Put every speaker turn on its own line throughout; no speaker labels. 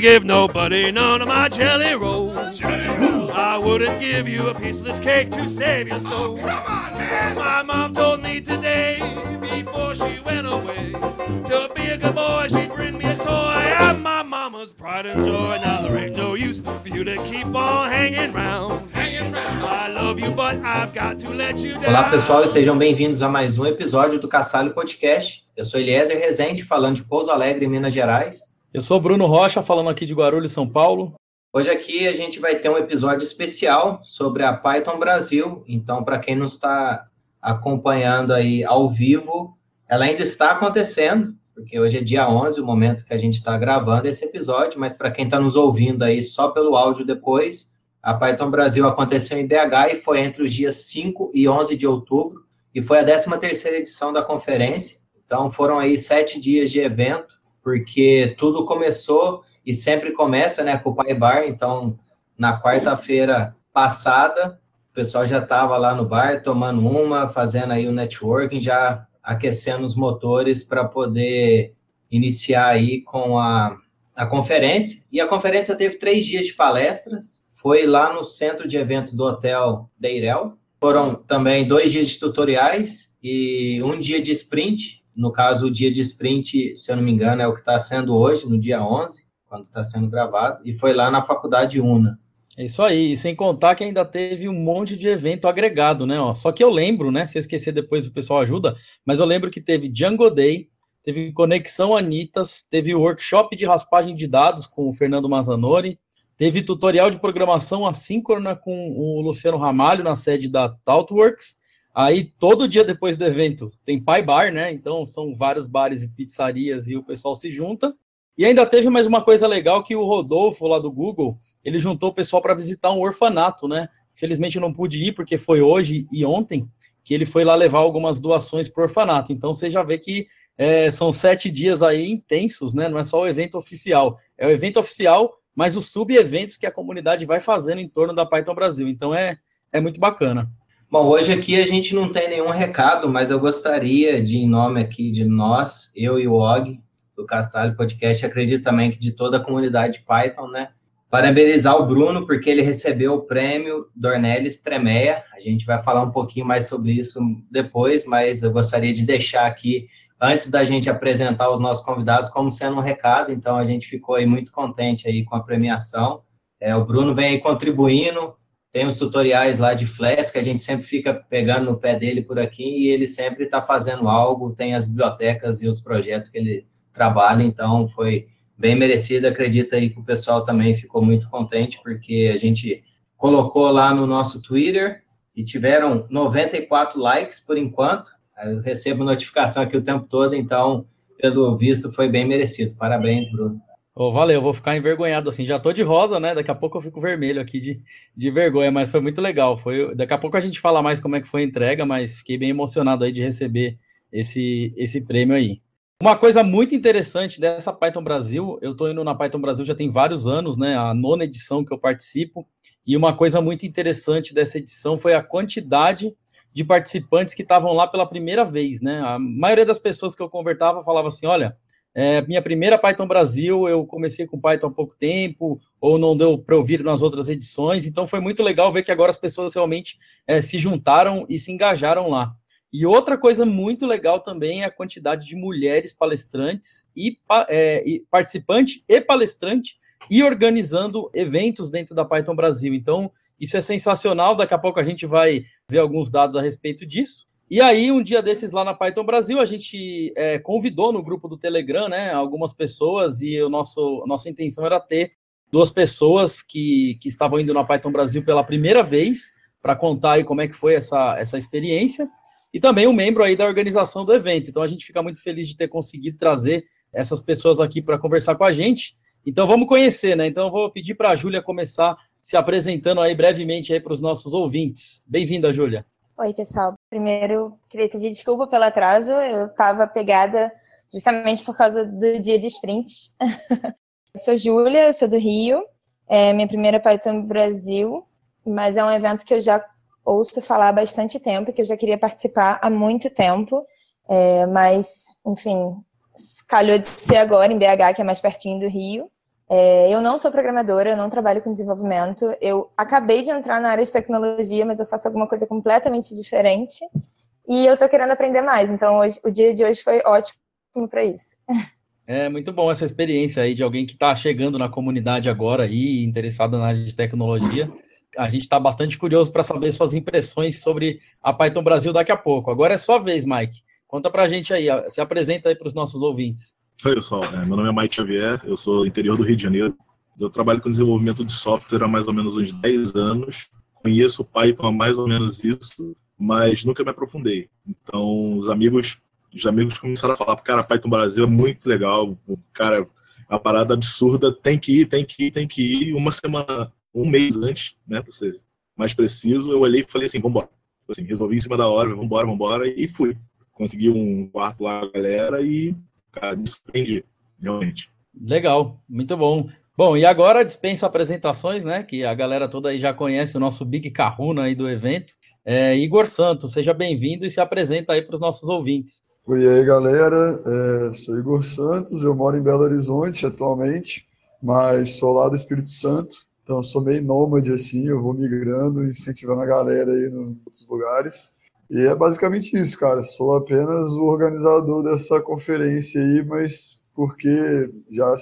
gonna give nobody none of my jelly rolls. Jelly rolls. I wouldn't give you a piece of this cake to save your soul. Oh, come on, man. My mom told me today, before she went away, to be a good boy, she'd bring me a toy. I'm my mama's pride and joy. Now there ain't no use for you to keep on hanging round. Hanging round. I love you, but I've got to let you down. Olá, pessoal, e sejam bem-vindos a mais um episódio do Caçalho Podcast. Eu sou Eliezer Rezende, falando de Pouso Alegre, Minas Gerais.
Eu sou Bruno Rocha, falando aqui de Guarulhos, São Paulo.
Hoje aqui a gente vai ter um episódio especial sobre a Python Brasil. Então, para quem não está acompanhando aí ao vivo, ela ainda está acontecendo, porque hoje é dia 11, o momento que a gente está gravando esse episódio, mas para quem está nos ouvindo aí só pelo áudio depois, a Python Brasil aconteceu em BH e foi entre os dias 5 e 11 de outubro, e foi a 13ª edição da conferência. Então, foram aí sete dias de evento, porque tudo começou e sempre começa, né, com o Pai Bar. Então, na quarta-feira passada, o pessoal já estava lá no bar tomando uma, fazendo aí o networking, já aquecendo os motores para poder iniciar aí com a, a conferência. E a conferência teve três dias de palestras. Foi lá no centro de eventos do Hotel Deirel. Foram também dois dias de tutoriais e um dia de sprint no caso, o dia de sprint, se eu não me engano, é o que está sendo hoje, no dia 11, quando está sendo gravado, e foi lá na Faculdade UNA.
É isso aí, e sem contar que ainda teve um monte de evento agregado, né? Ó, só que eu lembro, né? Se eu esquecer depois o pessoal ajuda, mas eu lembro que teve Django Day, teve Conexão Anitas, teve workshop de raspagem de dados com o Fernando Mazanori, teve tutorial de programação assíncrona com o Luciano Ramalho na sede da ThoughtWorks, Aí, todo dia depois do evento, tem Pai Bar, né? Então, são vários bares e pizzarias e o pessoal se junta. E ainda teve mais uma coisa legal que o Rodolfo, lá do Google, ele juntou o pessoal para visitar um orfanato, né? Felizmente eu não pude ir, porque foi hoje e ontem que ele foi lá levar algumas doações para o orfanato. Então, você já vê que é, são sete dias aí intensos, né? Não é só o evento oficial. É o evento oficial, mas os sub-eventos que a comunidade vai fazendo em torno da Python Brasil. Então, é, é muito bacana.
Bom, hoje aqui a gente não tem nenhum recado, mas eu gostaria de, em nome aqui de nós, eu e o Og, do Castalho Podcast, acredito também que de toda a comunidade Python, né? Parabenizar o Bruno, porque ele recebeu o prêmio Dornelles Tremeia. A gente vai falar um pouquinho mais sobre isso depois, mas eu gostaria de deixar aqui, antes da gente apresentar os nossos convidados, como sendo um recado. Então, a gente ficou aí muito contente aí com a premiação. É, o Bruno vem aí contribuindo tem os tutoriais lá de Flats, que a gente sempre fica pegando no pé dele por aqui, e ele sempre está fazendo algo, tem as bibliotecas e os projetos que ele trabalha, então foi bem merecido, acredito aí que o pessoal também ficou muito contente, porque a gente colocou lá no nosso Twitter, e tiveram 94 likes por enquanto, eu recebo notificação aqui o tempo todo, então, pelo visto, foi bem merecido. Parabéns, Bruno.
Oh, valeu, vou ficar envergonhado assim. Já tô de rosa, né? Daqui a pouco eu fico vermelho aqui de, de vergonha, mas foi muito legal. Foi, daqui a pouco a gente fala mais como é que foi a entrega, mas fiquei bem emocionado aí de receber esse, esse prêmio aí. Uma coisa muito interessante dessa Python Brasil, eu tô indo na Python Brasil já tem vários anos, né? A nona edição que eu participo, e uma coisa muito interessante dessa edição foi a quantidade de participantes que estavam lá pela primeira vez, né? A maioria das pessoas que eu conversava falava assim: olha é, minha primeira Python Brasil, eu comecei com Python há pouco tempo, ou não deu para ouvir nas outras edições, então foi muito legal ver que agora as pessoas realmente é, se juntaram e se engajaram lá. E outra coisa muito legal também é a quantidade de mulheres palestrantes e, é, e participante e palestrante e organizando eventos dentro da Python Brasil. Então, isso é sensacional. Daqui a pouco a gente vai ver alguns dados a respeito disso. E aí, um dia desses lá na Python Brasil, a gente é, convidou no grupo do Telegram, né, algumas pessoas, e o nosso, a nossa intenção era ter duas pessoas que, que estavam indo na Python Brasil pela primeira vez, para contar aí como é que foi essa, essa experiência, e também um membro aí da organização do evento. Então, a gente fica muito feliz de ter conseguido trazer essas pessoas aqui para conversar com a gente. Então, vamos conhecer, né? Então, eu vou pedir para a Júlia começar se apresentando aí brevemente aí para os nossos ouvintes. Bem-vinda, Júlia.
Oi, pessoal. Primeiro, queria pedir desculpa pelo atraso. Eu estava pegada justamente por causa do dia de sprint. eu sou Júlia, sou do Rio. É minha primeira Python Brasil, mas é um evento que eu já ouço falar há bastante tempo, que eu já queria participar há muito tempo. É, mas, enfim, calhou de ser agora em BH, que é mais pertinho do Rio. É, eu não sou programadora, eu não trabalho com desenvolvimento. Eu acabei de entrar na área de tecnologia, mas eu faço alguma coisa completamente diferente. E eu tô querendo aprender mais. Então, hoje, o dia de hoje foi ótimo para isso.
É muito bom essa experiência aí de alguém que está chegando na comunidade agora aí, interessado na área de tecnologia. A gente está bastante curioso para saber suas impressões sobre a Python Brasil daqui a pouco. Agora é sua vez, Mike. Conta para a gente aí, se apresenta aí para os nossos ouvintes.
Oi, pessoal. É, meu nome é Mike Xavier, eu sou do interior do Rio de Janeiro. Eu trabalho com desenvolvimento de software há mais ou menos uns 10 anos. Conheço Python há mais ou menos isso, mas nunca me aprofundei. Então, os amigos, os amigos começaram a falar, cara, Python Brasil é muito legal, cara, a parada absurda, tem que ir, tem que ir, tem que ir. Uma semana, um mês antes, né, para ser mais preciso, eu olhei e falei assim, vambora. Assim, resolvi em cima da hora, vambora, vambora, e fui. Consegui um quarto lá, galera, e cara, me surpreende, realmente.
Legal, muito bom. Bom, e agora dispensa apresentações, né? Que a galera toda aí já conhece o nosso Big Carruna aí do evento. É, Igor Santos, seja bem-vindo e se apresenta aí para os nossos ouvintes.
Oi aí, galera. É, sou Igor Santos, eu moro em Belo Horizonte atualmente, mas sou lá do Espírito Santo, então sou meio nômade assim, eu vou migrando, incentivando a galera aí nos outros lugares. E é basicamente isso, cara. Sou apenas o organizador dessa conferência aí, mas porque já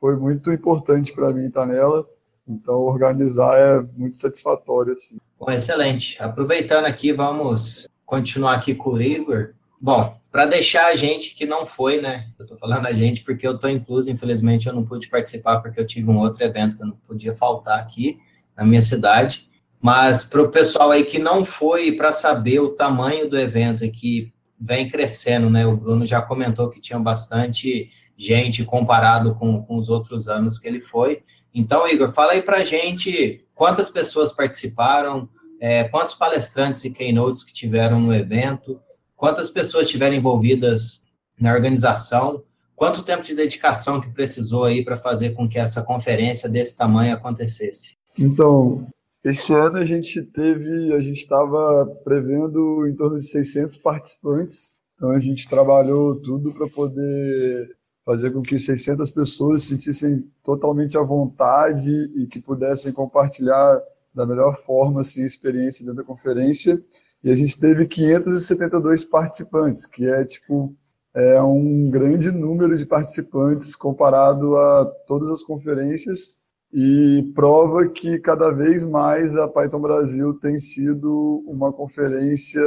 foi muito importante para mim estar nela. Então, organizar é muito satisfatório. Assim.
Bom, excelente. Aproveitando aqui, vamos continuar aqui com o Igor. Bom, para deixar a gente que não foi, né? Eu estou falando a gente porque eu estou incluso, infelizmente eu não pude participar porque eu tive um outro evento que eu não podia faltar aqui na minha cidade. Mas para o pessoal aí que não foi para saber o tamanho do evento e que vem crescendo, né? O Bruno já comentou que tinha bastante gente comparado com, com os outros anos que ele foi. Então, Igor, fala aí para gente quantas pessoas participaram, é, quantos palestrantes e keynotes que tiveram no evento, quantas pessoas estiveram envolvidas na organização, quanto tempo de dedicação que precisou aí para fazer com que essa conferência desse tamanho acontecesse.
Então, esse ano a gente teve, a gente estava prevendo em torno de 600 participantes, então a gente trabalhou tudo para poder fazer com que 600 pessoas se sentissem totalmente à vontade e que pudessem compartilhar da melhor forma assim, a experiência dentro da conferência. E a gente teve 572 participantes, que é tipo é um grande número de participantes comparado a todas as conferências e prova que cada vez mais a Python Brasil tem sido uma conferência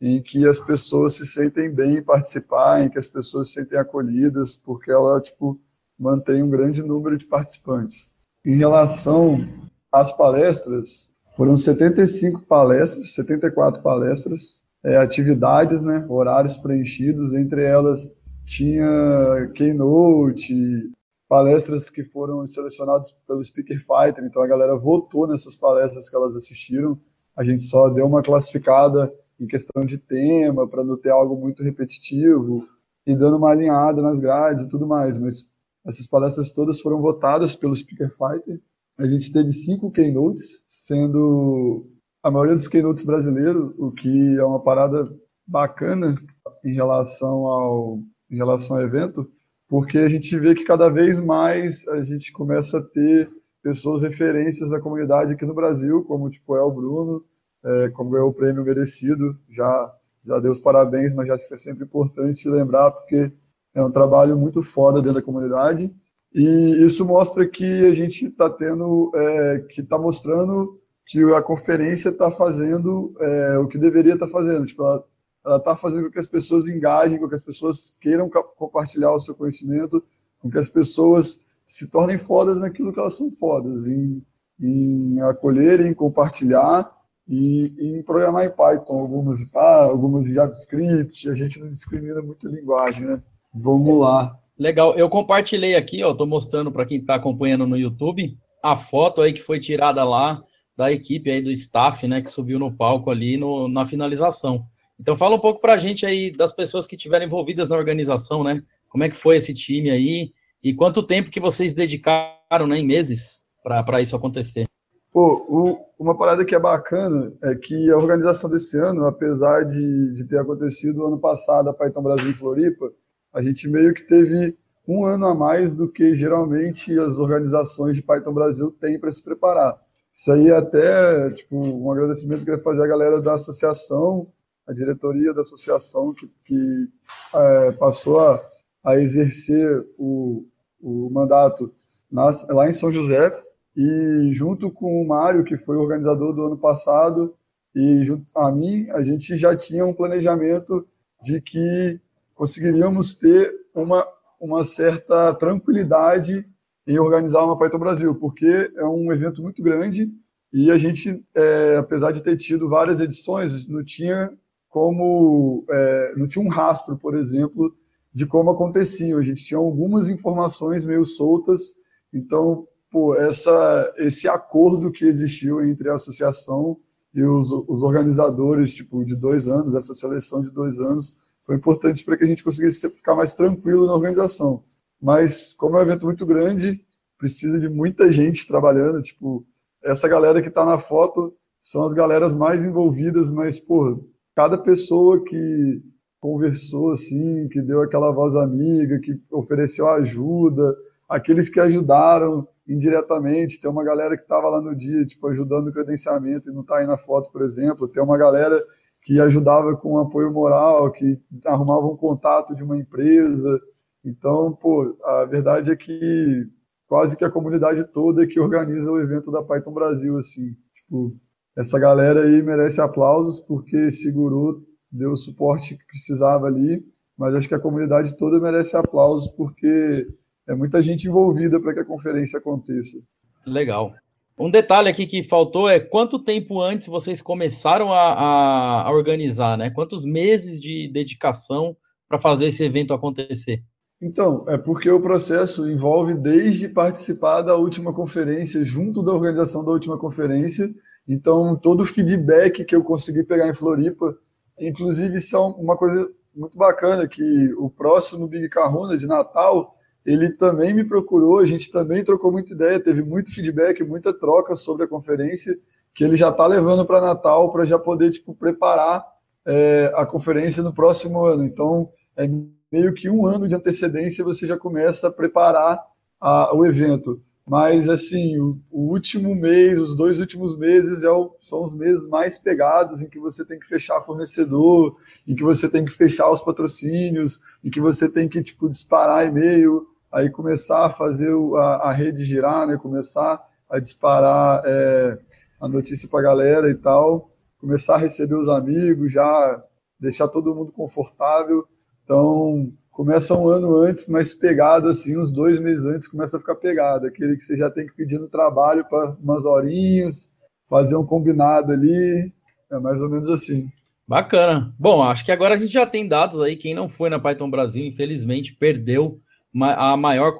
em que as pessoas se sentem bem em participar, em que as pessoas se sentem acolhidas, porque ela tipo mantém um grande número de participantes. Em relação às palestras, foram 75 palestras, 74 palestras, é, atividades, né, horários preenchidos, entre elas tinha keynote, palestras que foram selecionadas pelo Speaker Fighter, então a galera votou nessas palestras que elas assistiram. A gente só deu uma classificada em questão de tema, para não ter algo muito repetitivo, e dando uma alinhada nas grades e tudo mais. Mas essas palestras todas foram votadas pelo Speaker Fighter. A gente teve cinco keynotes, sendo a maioria dos keynotes brasileiros, o que é uma parada bacana em relação ao, em relação ao evento porque a gente vê que cada vez mais a gente começa a ter pessoas referências da comunidade aqui no Brasil, como tipo é o Bruno, é, como é o prêmio merecido, já já deu os parabéns, mas já é sempre importante lembrar porque é um trabalho muito foda dentro da comunidade. E isso mostra que a gente está tendo, é, que está mostrando que a conferência está fazendo é, o que deveria estar tá fazendo, tipo, ela ela está fazendo com que as pessoas engajem, com que as pessoas queiram compartilhar o seu conhecimento, com que as pessoas se tornem fodas naquilo que elas são fodas, em, em acolher, em compartilhar e em programar em Python, algumas em algumas em JavaScript, a gente não discrimina muito a linguagem, né? Vamos lá.
Legal, eu compartilhei aqui, ó, mostrando para quem está acompanhando no YouTube, a foto aí que foi tirada lá da equipe aí do staff, né, que subiu no palco ali no, na finalização. Então fala um pouco para a gente aí das pessoas que estiveram envolvidas na organização, né? Como é que foi esse time aí e quanto tempo que vocês dedicaram, né, em meses para isso acontecer?
Pô, o, uma parada que é bacana é que a organização desse ano, apesar de, de ter acontecido ano passado a Python Brasil em Floripa, a gente meio que teve um ano a mais do que geralmente as organizações de Python Brasil têm para se preparar. Isso aí é até tipo, um agradecimento que eu queria fazer à galera da associação, a diretoria da associação que, que é, passou a, a exercer o, o mandato lá em São José, e junto com o Mário, que foi organizador do ano passado, e junto a mim, a gente já tinha um planejamento de que conseguiríamos ter uma, uma certa tranquilidade em organizar uma Python Brasil, porque é um evento muito grande e a gente, é, apesar de ter tido várias edições, não tinha como, é, não tinha um rastro, por exemplo, de como acontecia. A gente tinha algumas informações meio soltas, então, pô, essa, esse acordo que existiu entre a associação e os, os organizadores, tipo, de dois anos, essa seleção de dois anos, foi importante para que a gente conseguisse ficar mais tranquilo na organização. Mas, como é um evento muito grande, precisa de muita gente trabalhando, tipo, essa galera que está na foto são as galeras mais envolvidas, mas, pô, cada pessoa que conversou, assim, que deu aquela voz amiga, que ofereceu ajuda, aqueles que ajudaram indiretamente. Tem uma galera que estava lá no dia, tipo, ajudando o credenciamento e não está aí na foto, por exemplo. Tem uma galera que ajudava com apoio moral, que arrumava um contato de uma empresa. Então, pô, a verdade é que quase que a comunidade toda é que organiza o evento da Python Brasil, assim. Tipo, essa galera aí merece aplausos porque segurou, deu o suporte que precisava ali, mas acho que a comunidade toda merece aplausos porque é muita gente envolvida para que a conferência aconteça.
Legal. Um detalhe aqui que faltou é quanto tempo antes vocês começaram a, a, a organizar, né? Quantos meses de dedicação para fazer esse evento acontecer?
Então, é porque o processo envolve desde participar da última conferência, junto da organização da última conferência. Então, todo o feedback que eu consegui pegar em Floripa, inclusive, são uma coisa muito bacana que o próximo Big Kahuna de Natal ele também me procurou, a gente também trocou muita ideia, teve muito feedback, muita troca sobre a conferência, que ele já está levando para Natal para já poder tipo, preparar é, a conferência no próximo ano. Então, é meio que um ano de antecedência você já começa a preparar a, o evento. Mas, assim, o, o, último mês, os dois últimos meses é o, são os meses mais pegados, em que você tem que fechar fornecedor, em que você tem que fechar os patrocínios, em que você tem que, tipo, disparar e-mail, aí começar a fazer a, a rede girar, né? Começar a disparar é, a notícia para a galera e tal, começar a receber os amigos, já deixar todo mundo confortável. Então, começa um ano antes, mas pegado assim, uns dois meses antes começa a ficar pegado. Aquele que você já tem que pedir no trabalho para umas horinhas, fazer um combinado ali, é mais ou menos assim.
Bacana. Bom, acho que agora a gente já tem dados aí. Quem não foi na Python Brasil, infelizmente, perdeu a maior,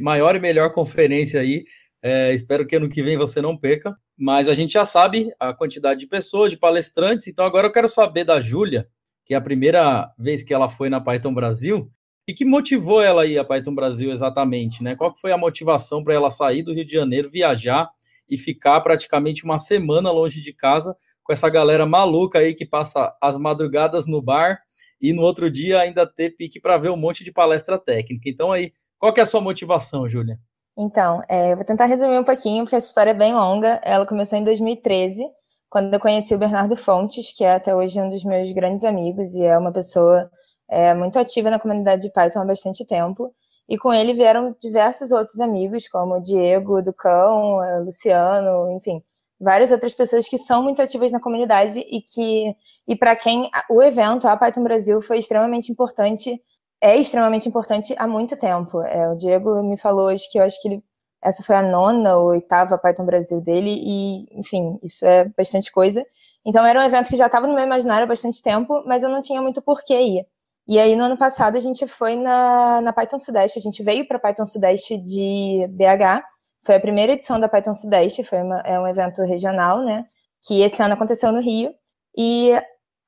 maior e melhor conferência aí. É, espero que ano que vem você não perca. Mas a gente já sabe a quantidade de pessoas, de palestrantes. Então agora eu quero saber da Júlia, que é a primeira vez que ela foi na Python Brasil. E que motivou ela aí a Python Brasil exatamente, né? Qual foi a motivação para ela sair do Rio de Janeiro, viajar e ficar praticamente uma semana longe de casa com essa galera maluca aí que passa as madrugadas no bar e no outro dia ainda ter pique para ver um monte de palestra técnica. Então aí, qual que é a sua motivação, Júlia?
Então, é, vou tentar resumir um pouquinho, porque essa história é bem longa. Ela começou em 2013, quando eu conheci o Bernardo Fontes, que é até hoje um dos meus grandes amigos e é uma pessoa é, muito ativa na comunidade de Python há bastante tempo. E com ele vieram diversos outros amigos, como o Diego, Ducão, o Luciano, enfim, várias outras pessoas que são muito ativas na comunidade e que e para quem o evento a Python Brasil foi extremamente importante é extremamente importante há muito tempo é, o Diego me falou hoje que eu acho que ele, essa foi a nona ou oitava Python Brasil dele e enfim isso é bastante coisa então era um evento que já estava no meu imaginário há bastante tempo mas eu não tinha muito porquê ir e aí no ano passado a gente foi na, na Python Sudeste a gente veio para Python Sudeste de BH foi a primeira edição da Python Sudeste, foi uma, é um evento regional, né? Que esse ano aconteceu no Rio. E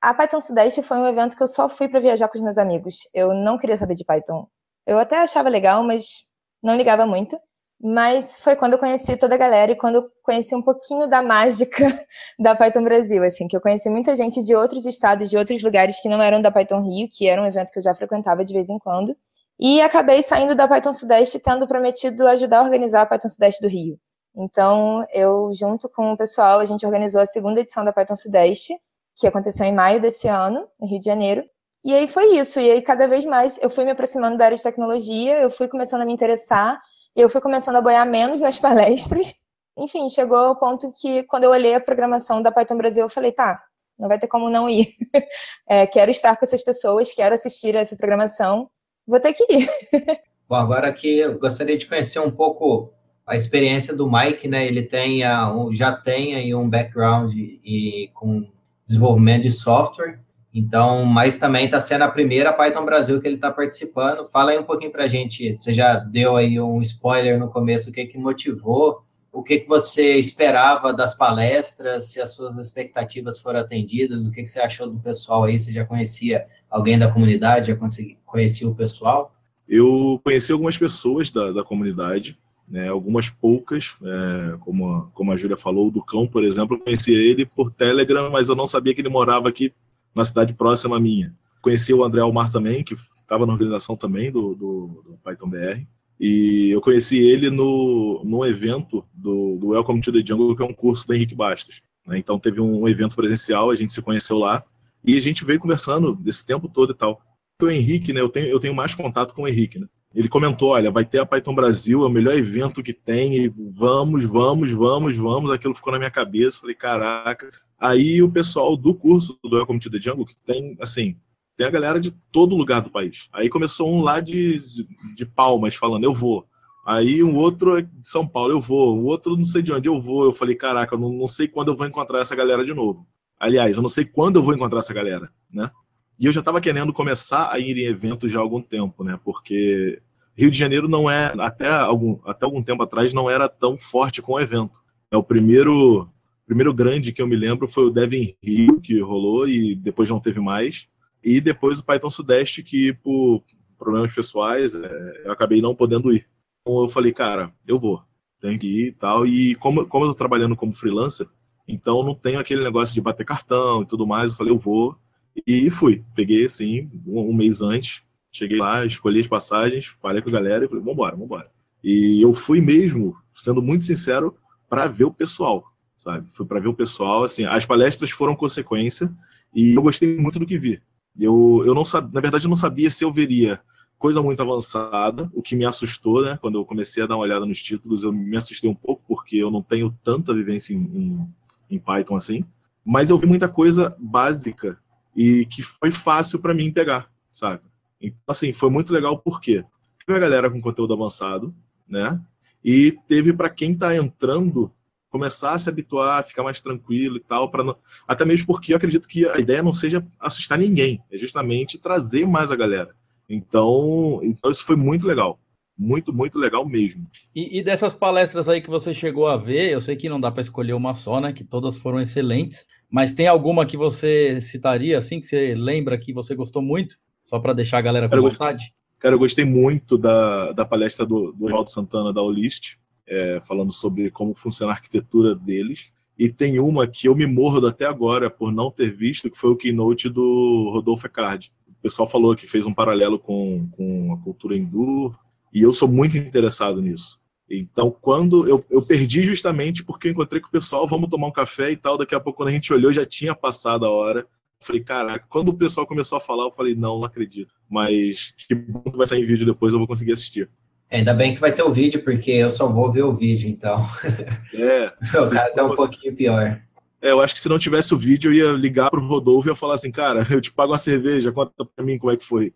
a Python Sudeste foi um evento que eu só fui para viajar com os meus amigos. Eu não queria saber de Python. Eu até achava legal, mas não ligava muito. Mas foi quando eu conheci toda a galera e quando eu conheci um pouquinho da mágica da Python Brasil, assim, que eu conheci muita gente de outros estados, de outros lugares que não eram da Python Rio, que era um evento que eu já frequentava de vez em quando. E acabei saindo da Python Sudeste, tendo prometido ajudar a organizar a Python Sudeste do Rio. Então, eu, junto com o pessoal, a gente organizou a segunda edição da Python Sudeste, que aconteceu em maio desse ano, no Rio de Janeiro. E aí foi isso. E aí, cada vez mais, eu fui me aproximando da área de tecnologia, eu fui começando a me interessar, eu fui começando a boiar menos nas palestras. Enfim, chegou ao ponto que, quando eu olhei a programação da Python Brasil, eu falei, tá, não vai ter como não ir. É, quero estar com essas pessoas, quero assistir a essa programação, vou ter que ir.
Bom, agora aqui eu gostaria de conhecer um pouco a experiência do Mike, né? Ele tem a, já tem aí um background e com desenvolvimento de software, então, mas também está sendo a primeira Python Brasil que ele está participando. Fala aí um pouquinho para a gente. Você já deu aí um spoiler no começo, o que que motivou, o que que você esperava das palestras, se as suas expectativas foram atendidas, o que que você achou do pessoal aí? Você já conhecia alguém da comunidade, já conhecia o pessoal?
Eu conheci algumas pessoas da, da comunidade, né, algumas poucas, é, como, a, como a Júlia falou, do Cão, por exemplo, eu conheci ele por Telegram, mas eu não sabia que ele morava aqui na cidade próxima à minha. Conheci o André Almar também, que estava na organização também do, do, do, Python BR, e eu conheci ele no, no evento do, do Welcome to the Jungle, que é um curso do Henrique Bastos. Né, então teve um evento presencial, a gente se conheceu lá, e a gente veio conversando desse tempo todo e tal. O Henrique, né, eu tenho, eu tenho mais contato com o Henrique, né? Ele comentou: olha, vai ter a Python Brasil, é o melhor evento que tem, e vamos, vamos, vamos, vamos. Aquilo ficou na minha cabeça. Falei, caraca. Aí o pessoal do curso do Welcome to the Jungle, que tem, assim, tem a galera de todo lugar do país. Aí começou um lá de, de, de Palmas, falando, eu vou. Aí um outro é de São Paulo, eu vou. O outro não sei de onde eu vou. Eu falei, caraca, eu não, não sei quando eu vou encontrar essa galera de novo. Aliás, eu não sei quando eu vou encontrar essa galera, né? E eu já estava querendo começar a ir em eventos já há algum tempo, né? Porque Rio de Janeiro não é, até algum, até algum tempo atrás, não era tão forte com o evento. É o primeiro primeiro grande que eu me lembro foi o Devin Rio, que rolou e depois não teve mais. E depois o Python Sudeste, que por problemas pessoais é, eu acabei não podendo ir. Então eu falei, cara, eu vou, tenho que ir e tal. E como, como eu tô trabalhando como freelancer, então não tenho aquele negócio de bater cartão e tudo mais. Eu falei, eu vou. E fui. Peguei, assim, um, um mês antes. Cheguei lá, escolhi as passagens, falei com a galera e falei, vambora, vambora. E eu fui mesmo, sendo muito sincero, para ver o pessoal, sabe? Foi para ver o pessoal, assim, as palestras foram consequência e eu gostei muito do que vi. Eu, eu não sabia, na verdade, eu não sabia se eu veria coisa muito avançada, o que me assustou, né? Quando eu comecei a dar uma olhada nos títulos, eu me assustei um pouco, porque eu não tenho tanta vivência em, em, em Python assim. Mas eu vi muita coisa básica e que foi fácil para mim pegar, sabe? Então, assim, foi muito legal porque teve a galera com conteúdo avançado, né? E teve para quem está entrando começar a se habituar, ficar mais tranquilo e tal, para não... até mesmo porque eu acredito que a ideia não seja assustar ninguém, é justamente trazer mais a galera. Então, então isso foi muito legal. Muito, muito legal mesmo.
E, e, dessas palestras aí que você chegou a ver, eu sei que não dá para escolher uma só, né? Que todas foram excelentes, mas tem alguma que você citaria, assim, que você lembra que você gostou muito? Só para deixar a galera com vontade?
Cara, eu gostei muito da, da palestra do, do Santana da Olist, é, falando sobre como funciona a arquitetura deles. E tem uma que eu me mordo até agora por não ter visto, que foi o keynote do Rodolfo Ecard. O pessoal falou que fez um paralelo com, com a cultura hindu, e eu sou muito interessado nisso. Então, quando eu, eu perdi justamente porque eu encontrei com o pessoal, vamos tomar um café e tal. Daqui a pouco, quando a gente olhou, já tinha passado a hora. Falei, caraca, quando o pessoal começou a falar, eu falei, não, não acredito. Mas que bom que vai sair em vídeo depois, eu vou conseguir assistir.
Ainda bem que vai ter o vídeo, porque eu só vou ver o vídeo, então.
É.
o caso é um pouquinho pior.
É, eu acho que se não tivesse o vídeo, eu ia ligar pro Rodolfo e ia falar assim, cara, eu te pago uma cerveja, conta pra mim como é que foi.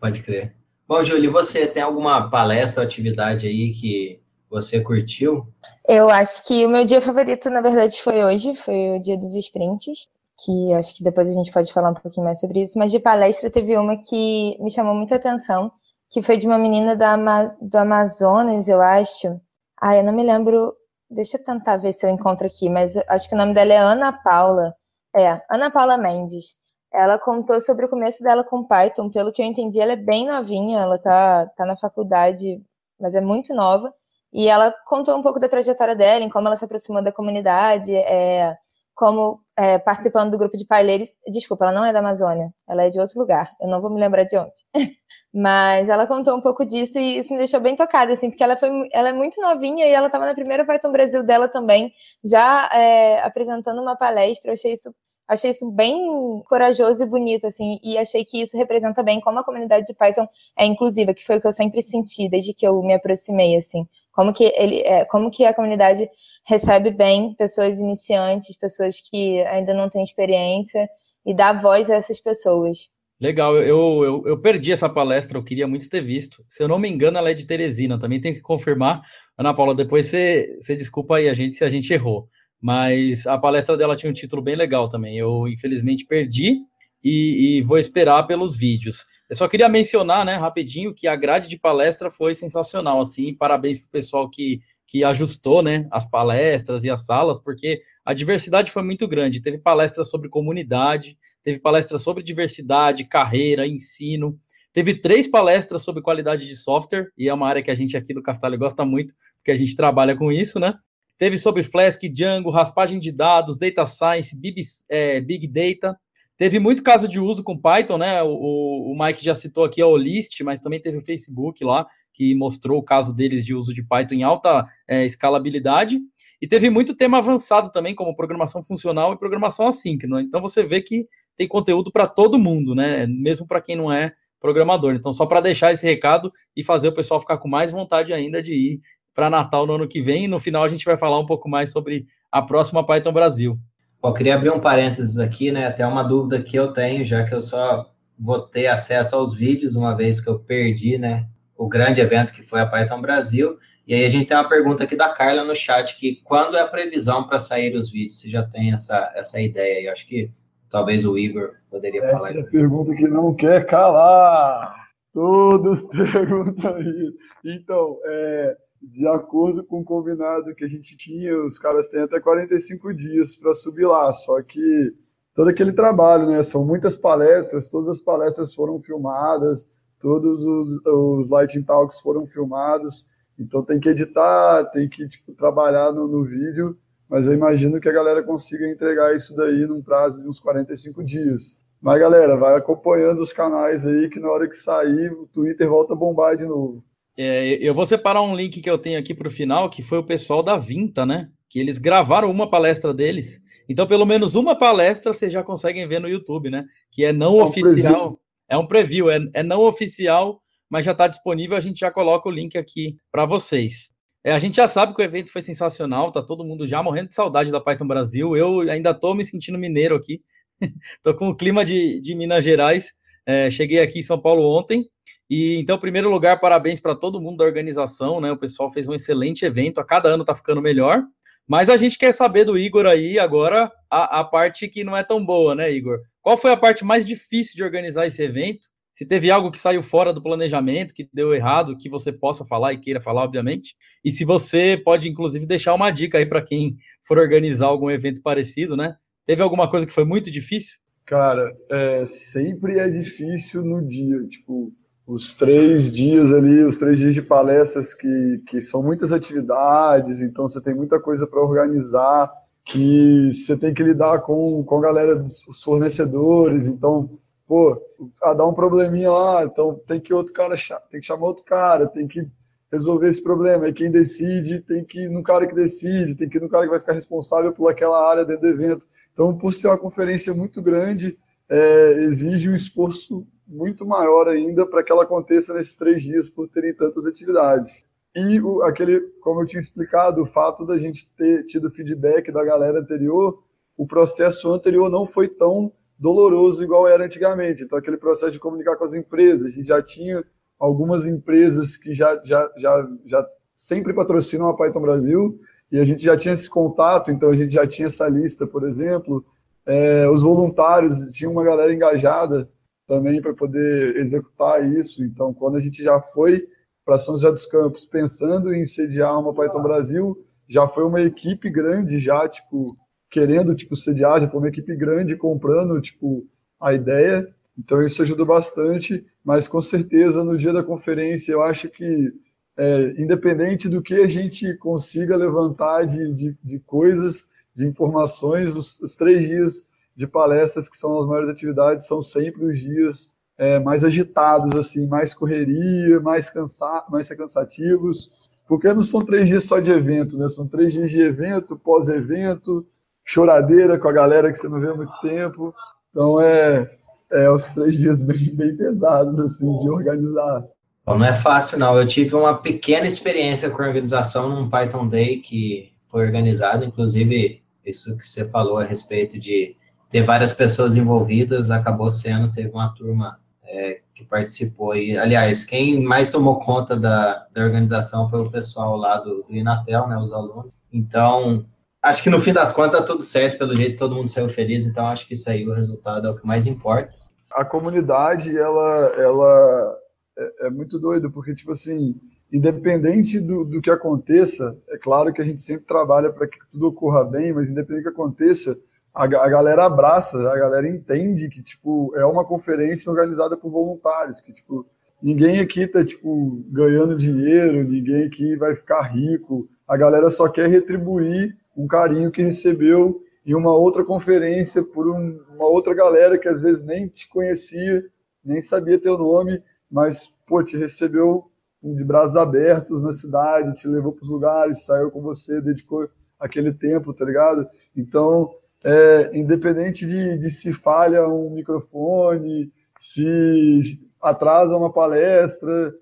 Pode crer. Bom, Júlio, você tem alguma palestra ou atividade aí que você curtiu?
Eu acho que o meu dia favorito, na verdade, foi hoje, foi o dia dos sprints, que acho que depois a gente pode falar um pouquinho mais sobre isso, mas de palestra teve uma que me chamou muita atenção, que foi de uma menina da, do Amazonas, eu acho. Ah, eu não me lembro, deixa eu tentar ver se eu encontro aqui, mas acho que o nome dela é Ana Paula. É, Ana Paula Mendes. Ela contou sobre o começo dela com Python. Pelo que eu entendi, ela é bem novinha, ela tá, tá na faculdade, mas é muito nova. E ela contou um pouco da trajetória dela, em como ela se aproximou da comunidade, é, como é, participando do grupo de paileiros. Desculpa, ela não é da Amazônia, ela é de outro lugar. Eu não vou me lembrar de onde. Mas ela contou um pouco disso e isso me deixou bem tocada, assim, porque ela, foi, ela é muito novinha e ela estava na primeira Python Brasil dela também, já é, apresentando uma palestra. Eu achei isso achei isso bem corajoso e bonito, assim, e achei que isso representa bem como a comunidade de Python é inclusiva, que foi o que eu sempre senti desde que eu me aproximei, assim, como que ele, é, como que a comunidade recebe bem pessoas iniciantes, pessoas que ainda não têm experiência e dá voz a essas pessoas.
Legal, eu, eu, eu, perdi essa palestra, eu queria muito ter visto. Se eu não me engano, ela é de Teresina, também tenho que confirmar. Ana Paula, depois você, você desculpa aí a gente se a gente errou. Mas a palestra dela tinha um título bem legal também. Eu, infelizmente, perdi e, e vou esperar pelos vídeos. Eu só queria mencionar, né, rapidinho, que a grade de palestra foi sensacional, assim, parabéns para o pessoal que, que ajustou, né, as palestras e as salas, porque a diversidade foi muito grande. Teve palestra sobre comunidade, teve palestra sobre diversidade, carreira, ensino, teve três palestras sobre qualidade de software, e é uma área que a gente aqui do Castalho gosta muito, porque a gente trabalha com isso, né, teve sobre Flask, Django, raspagem de dados, Data Science, Big, é, Big Data, Teve muito caso de uso com Python, né? O, o Mike já citou aqui a Olist, mas também teve o Facebook lá, que mostrou o caso deles de uso de Python em alta é, escalabilidade. E teve muito tema avançado também, como programação funcional e programação assíncrona. Então você vê que tem conteúdo para todo mundo, né? Mesmo para quem não é programador. Então, só para deixar esse recado e fazer o pessoal ficar com mais vontade ainda de ir para Natal no ano que vem. E no final a gente vai falar um pouco mais sobre a próxima Python Brasil.
Bom, eu queria abrir um parênteses aqui, né? Até uma dúvida que eu tenho, já que eu só vou ter acesso aos vídeos, uma vez que eu perdi, né? O grande evento que foi a Python Brasil. E aí a gente tem uma pergunta aqui da Carla no chat, que quando é a previsão para sair os vídeos? Você já tem essa, essa ideia aí? Acho que talvez o Igor poderia
essa
falar.
Essa é a pergunta que não quer calar. Todos perguntam isso. Então, é, de acordo com o combinado que a gente tinha, os caras têm até 45 dias para subir lá. Só que todo aquele trabalho, né? São muitas palestras, todas as palestras foram filmadas, todos os, os Lighting Talks foram filmados. Então tem que editar, tem que tipo, trabalhar no, no vídeo, mas eu imagino que a galera consiga entregar isso daí num prazo de uns 45 dias. Mas galera, vai acompanhando os canais aí que na hora que sair o Twitter volta a bombar de novo.
É, eu vou separar um link que eu tenho aqui para o final, que foi o pessoal da Vinta, né? Que eles gravaram uma palestra deles. Então, pelo menos uma palestra vocês já conseguem ver no YouTube, né? Que é não é um oficial. Preview. É um preview, é, é não oficial, mas já está disponível. A gente já coloca o link aqui para vocês. É, a gente já sabe que o evento foi sensacional, tá todo mundo já morrendo de saudade da Python Brasil. Eu ainda estou me sentindo mineiro aqui. Estou com o clima de, de Minas Gerais. É, cheguei aqui em São Paulo ontem e então, em primeiro lugar, parabéns para todo mundo da organização, né? O pessoal fez um excelente evento, a cada ano está ficando melhor. Mas a gente quer saber do Igor aí agora a, a, parte que não é tão boa, né, Igor? Qual foi a parte mais difícil de organizar esse evento? Se teve algo que saiu fora do planejamento, que deu errado, que você possa falar e queira falar, obviamente. E se você pode, inclusive, deixar uma dica aí para quem for organizar algum evento parecido, né? Teve alguma coisa que foi muito difícil?
Cara, é, sempre é difícil no dia. Tipo, os três dias ali, os três dias de palestras que, que são muitas atividades, então você tem muita coisa para organizar, que você tem que lidar com, com a galera dos fornecedores, então, pô, a dar um probleminha lá, então tem que outro cara, tem que chamar outro cara, tem que resolver esse problema, e quem decide tem que ir no cara que decide, tem que ir no cara que vai ficar responsável por aquela área dentro do evento. Então, por ser uma conferência muito grande, é, exige um esforço muito maior ainda para que ela aconteça nesses três dias por terem tantas atividades. E o, aquele, como eu tinha explicado, o fato da gente ter tido feedback da galera anterior, o processo anterior não foi tão doloroso igual era antigamente. Então, aquele processo de comunicar com as empresas, a gente já tinha algumas empresas que já, já, já, já sempre patrocinam a Python Brasil, e a gente já tinha esse contato, então a gente já tinha essa lista, por exemplo. É, os voluntários, tinha uma galera engajada também para poder executar isso. Então, quando a gente já foi para São José dos Campos pensando em sediar uma Python Brasil, já foi uma equipe grande já, tipo, querendo, tipo, sediar, já foi uma equipe grande comprando, tipo, a ideia. Então, isso ajudou bastante, mas com certeza no dia da conferência eu acho que, é, independente do que a gente consiga levantar de, de, de coisas, de informações. Os, os, três dias de palestras, que são as maiores atividades, são sempre os dias é, mais agitados, assim, mais correria, mais, cansa mais cansativos, porque não são três dias só de evento, né? São três dias de evento, pós-evento, choradeira com a galera que você não vê há muito tempo. Então é, é os três dias bem, bem pesados, assim, de organizar.
Não é fácil, não. Eu tive uma pequena experiência com a organização num Python Day que foi organizado, inclusive isso que você falou a respeito de ter várias pessoas envolvidas, acabou sendo, teve uma turma é, que participou. E, aliás, quem mais tomou conta da, da organização foi o pessoal lá do, do Inatel, né, os alunos. Então, acho que no fim das contas tá tudo certo, pelo jeito todo mundo saiu feliz, então acho que isso aí, o resultado é o que mais importa.
A comunidade, ela, ela é, é muito doido, porque, tipo assim, independente do, do que aconteça, é claro que a gente sempre trabalha para que tudo ocorra bem, mas independente do que aconteça, a, a galera abraça, a galera entende que, tipo, é uma conferência organizada por voluntários, que, tipo, ninguém aqui tá, tipo, ganhando dinheiro, ninguém aqui vai ficar rico, a galera só quer retribuir um carinho que recebeu em uma outra conferência por um, uma outra galera que às vezes nem te conhecia, nem sabia teu nome, mas, pô, te recebeu de braços abertos na cidade, te levou para os lugares, saiu com você, dedicou aquele tempo, tá ligado? Então, é, independente de, de se falha um microfone, se atrasa uma palestra,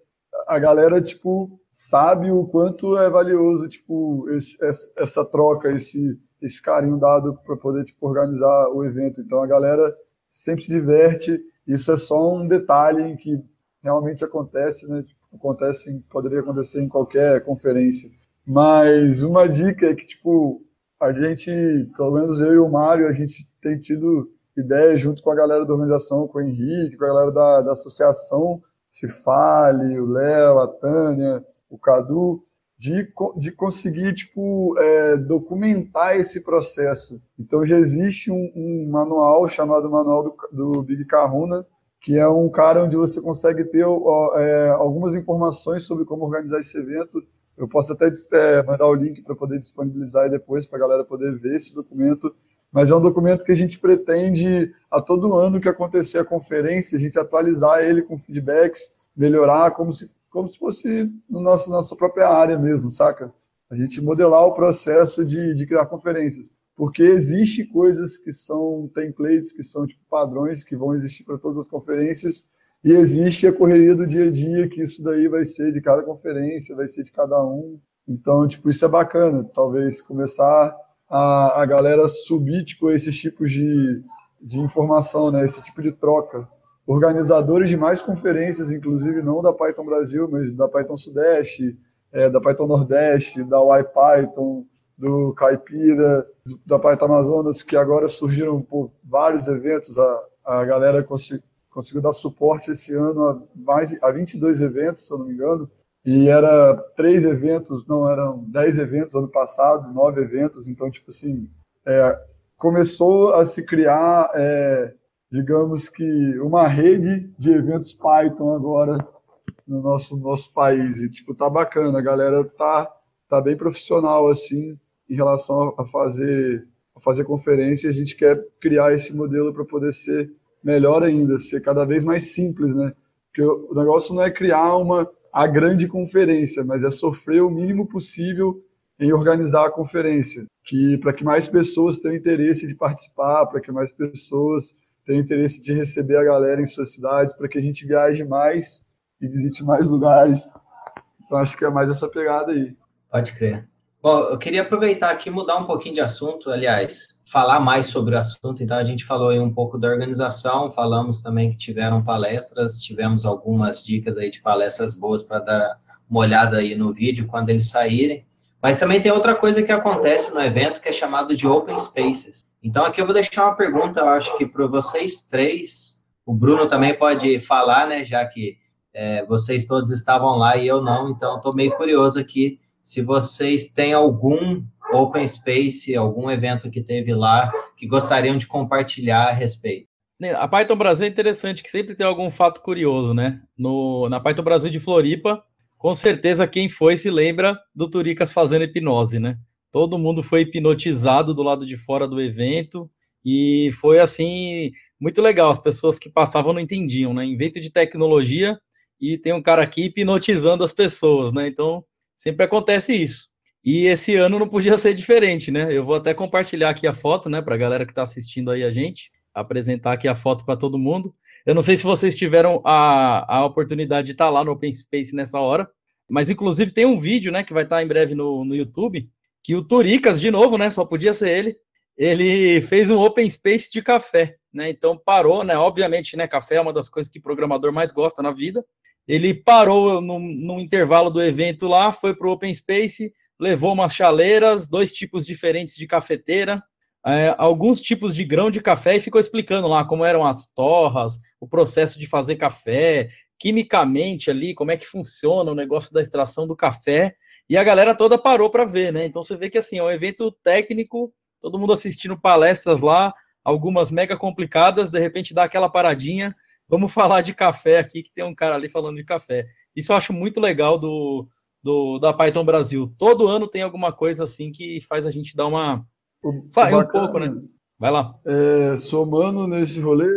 a galera, tipo, sabe o quanto é valioso, tipo, esse, essa troca, esse, esse carinho dado para poder, tipo, organizar o evento. Então, a galera sempre se diverte. Isso é só um detalhe que realmente acontece, né? Tipo, acontece, poderia acontecer em qualquer conferência. Mas uma dica é que, tipo, a gente, pelo menos eu e o Mário, a gente tem tido ideia junto com a galera da organização, com o Henrique, com a galera da, da associação Cifale, o Léo, a Tânia, o Cadu, de, de conseguir tipo, é, documentar esse processo. Então já existe um, um manual chamado Manual do, do, Big Kahuna, que é um cara onde você consegue ter é, algumas informações sobre como organizar esse evento eu posso até é, mandar o link para poder disponibilizar depois para a galera poder ver esse documento. Mas é um documento que a gente pretende, a todo ano que acontecer a conferência, a gente atualizar ele com feedbacks, melhorar, como se, como se fosse no nosso, nossa própria área mesmo, saca? A gente modelar o processo de, de criar conferências. Porque existe coisas que são templates, que são tipo padrões, que vão existir para todas as conferências, e existe a correria do dia a dia, que isso daí vai ser de cada conferência, vai ser de cada um. Então, tipo, isso é bacana. Talvez começar a, a galera subir, tipo, esses tipos de, de informação, né? Esse tipo de troca. Organizadores de mais conferências, inclusive não da Python Brasil, mas da Python Sudeste, é, da Python Nordeste, da YPython, do Caipira, da Python Amazonas, que agora surgiram por vários eventos. A, a galera conseguiu conseguiu dar suporte esse ano a, mais, a 22 eventos, se eu não me engano, e era três eventos, não, eram dez eventos ano passado, nove eventos, então, tipo assim, é, começou a se criar, é, digamos que, uma rede de eventos Python agora no nosso, nosso país, e, tipo, tá bacana, a galera tá, tá bem profissional, assim, em relação a fazer, a fazer conferência, a gente quer criar esse modelo para poder ser melhor ainda, ser cada vez mais simples, né? Porque o negócio não é criar uma a grande conferência, mas é sofrer o mínimo possível em organizar a conferência, que para que mais pessoas tenham interesse de participar, para que mais pessoas tenham interesse de receber a galera em suas cidades, para que a gente viaje mais e visite mais lugares. Então acho que é mais essa pegada aí.
Pode crer. Bom, eu queria aproveitar aqui e mudar um pouquinho de assunto, aliás, falar mais sobre o assunto. Então, a gente falou aí um pouco da organização, falamos também que tiveram palestras, tivemos algumas dicas aí de palestras boas para dar uma olhada aí no vídeo quando eles saírem. Mas também tem outra coisa que acontece no evento que é chamado de Open Spaces. Então, aqui eu vou deixar uma pergunta, eu acho que para vocês três, o Bruno também pode falar, né, já que é, vocês todos estavam lá e eu não, então estou meio curioso aqui se vocês têm algum Open Space, algum evento que teve lá, que gostariam de compartilhar a respeito.
A Python Brasil é interessante, que sempre tem algum fato curioso, né? No, na Python Brasil de Floripa, com certeza quem foi se lembra do Turicas fazendo hipnose, né? Todo mundo foi hipnotizado do lado de fora do evento e foi assim muito legal. As pessoas que passavam não entendiam, né? Invento de tecnologia e tem um cara aqui hipnotizando as pessoas, né? Então sempre acontece isso. E esse ano não podia ser diferente, né? Eu vou até compartilhar aqui a foto, né, para a galera que está assistindo aí a gente, apresentar aqui a foto para todo mundo. Eu não sei se vocês tiveram a, a oportunidade de estar tá lá no Open Space nessa hora, mas inclusive tem um vídeo, né, que vai estar tá em breve no, no YouTube, que o Turicas, de novo, né, só podia ser ele, ele fez um Open Space de café, né? Então parou, né? Obviamente, né? Café é uma das coisas que o programador mais gosta na vida. Ele parou no, no intervalo do evento lá, foi para o Open Space, levou umas chaleiras, dois tipos diferentes de cafeteira, é, alguns tipos de grão de café e ficou explicando lá como eram as torras, o processo de fazer café, quimicamente ali, como é que funciona o negócio da extração do café. E a galera toda parou para ver, né? Então você vê que assim, é um evento técnico, todo mundo assistindo palestras lá, algumas mega complicadas, de repente dá aquela paradinha. Vamos falar de café aqui, que tem um cara ali falando de café. Isso eu acho muito legal do, do, da Python Brasil. Todo ano tem alguma coisa assim que faz a gente dar uma. Sair um pouco, né? Vai lá.
É, somando nesse rolê,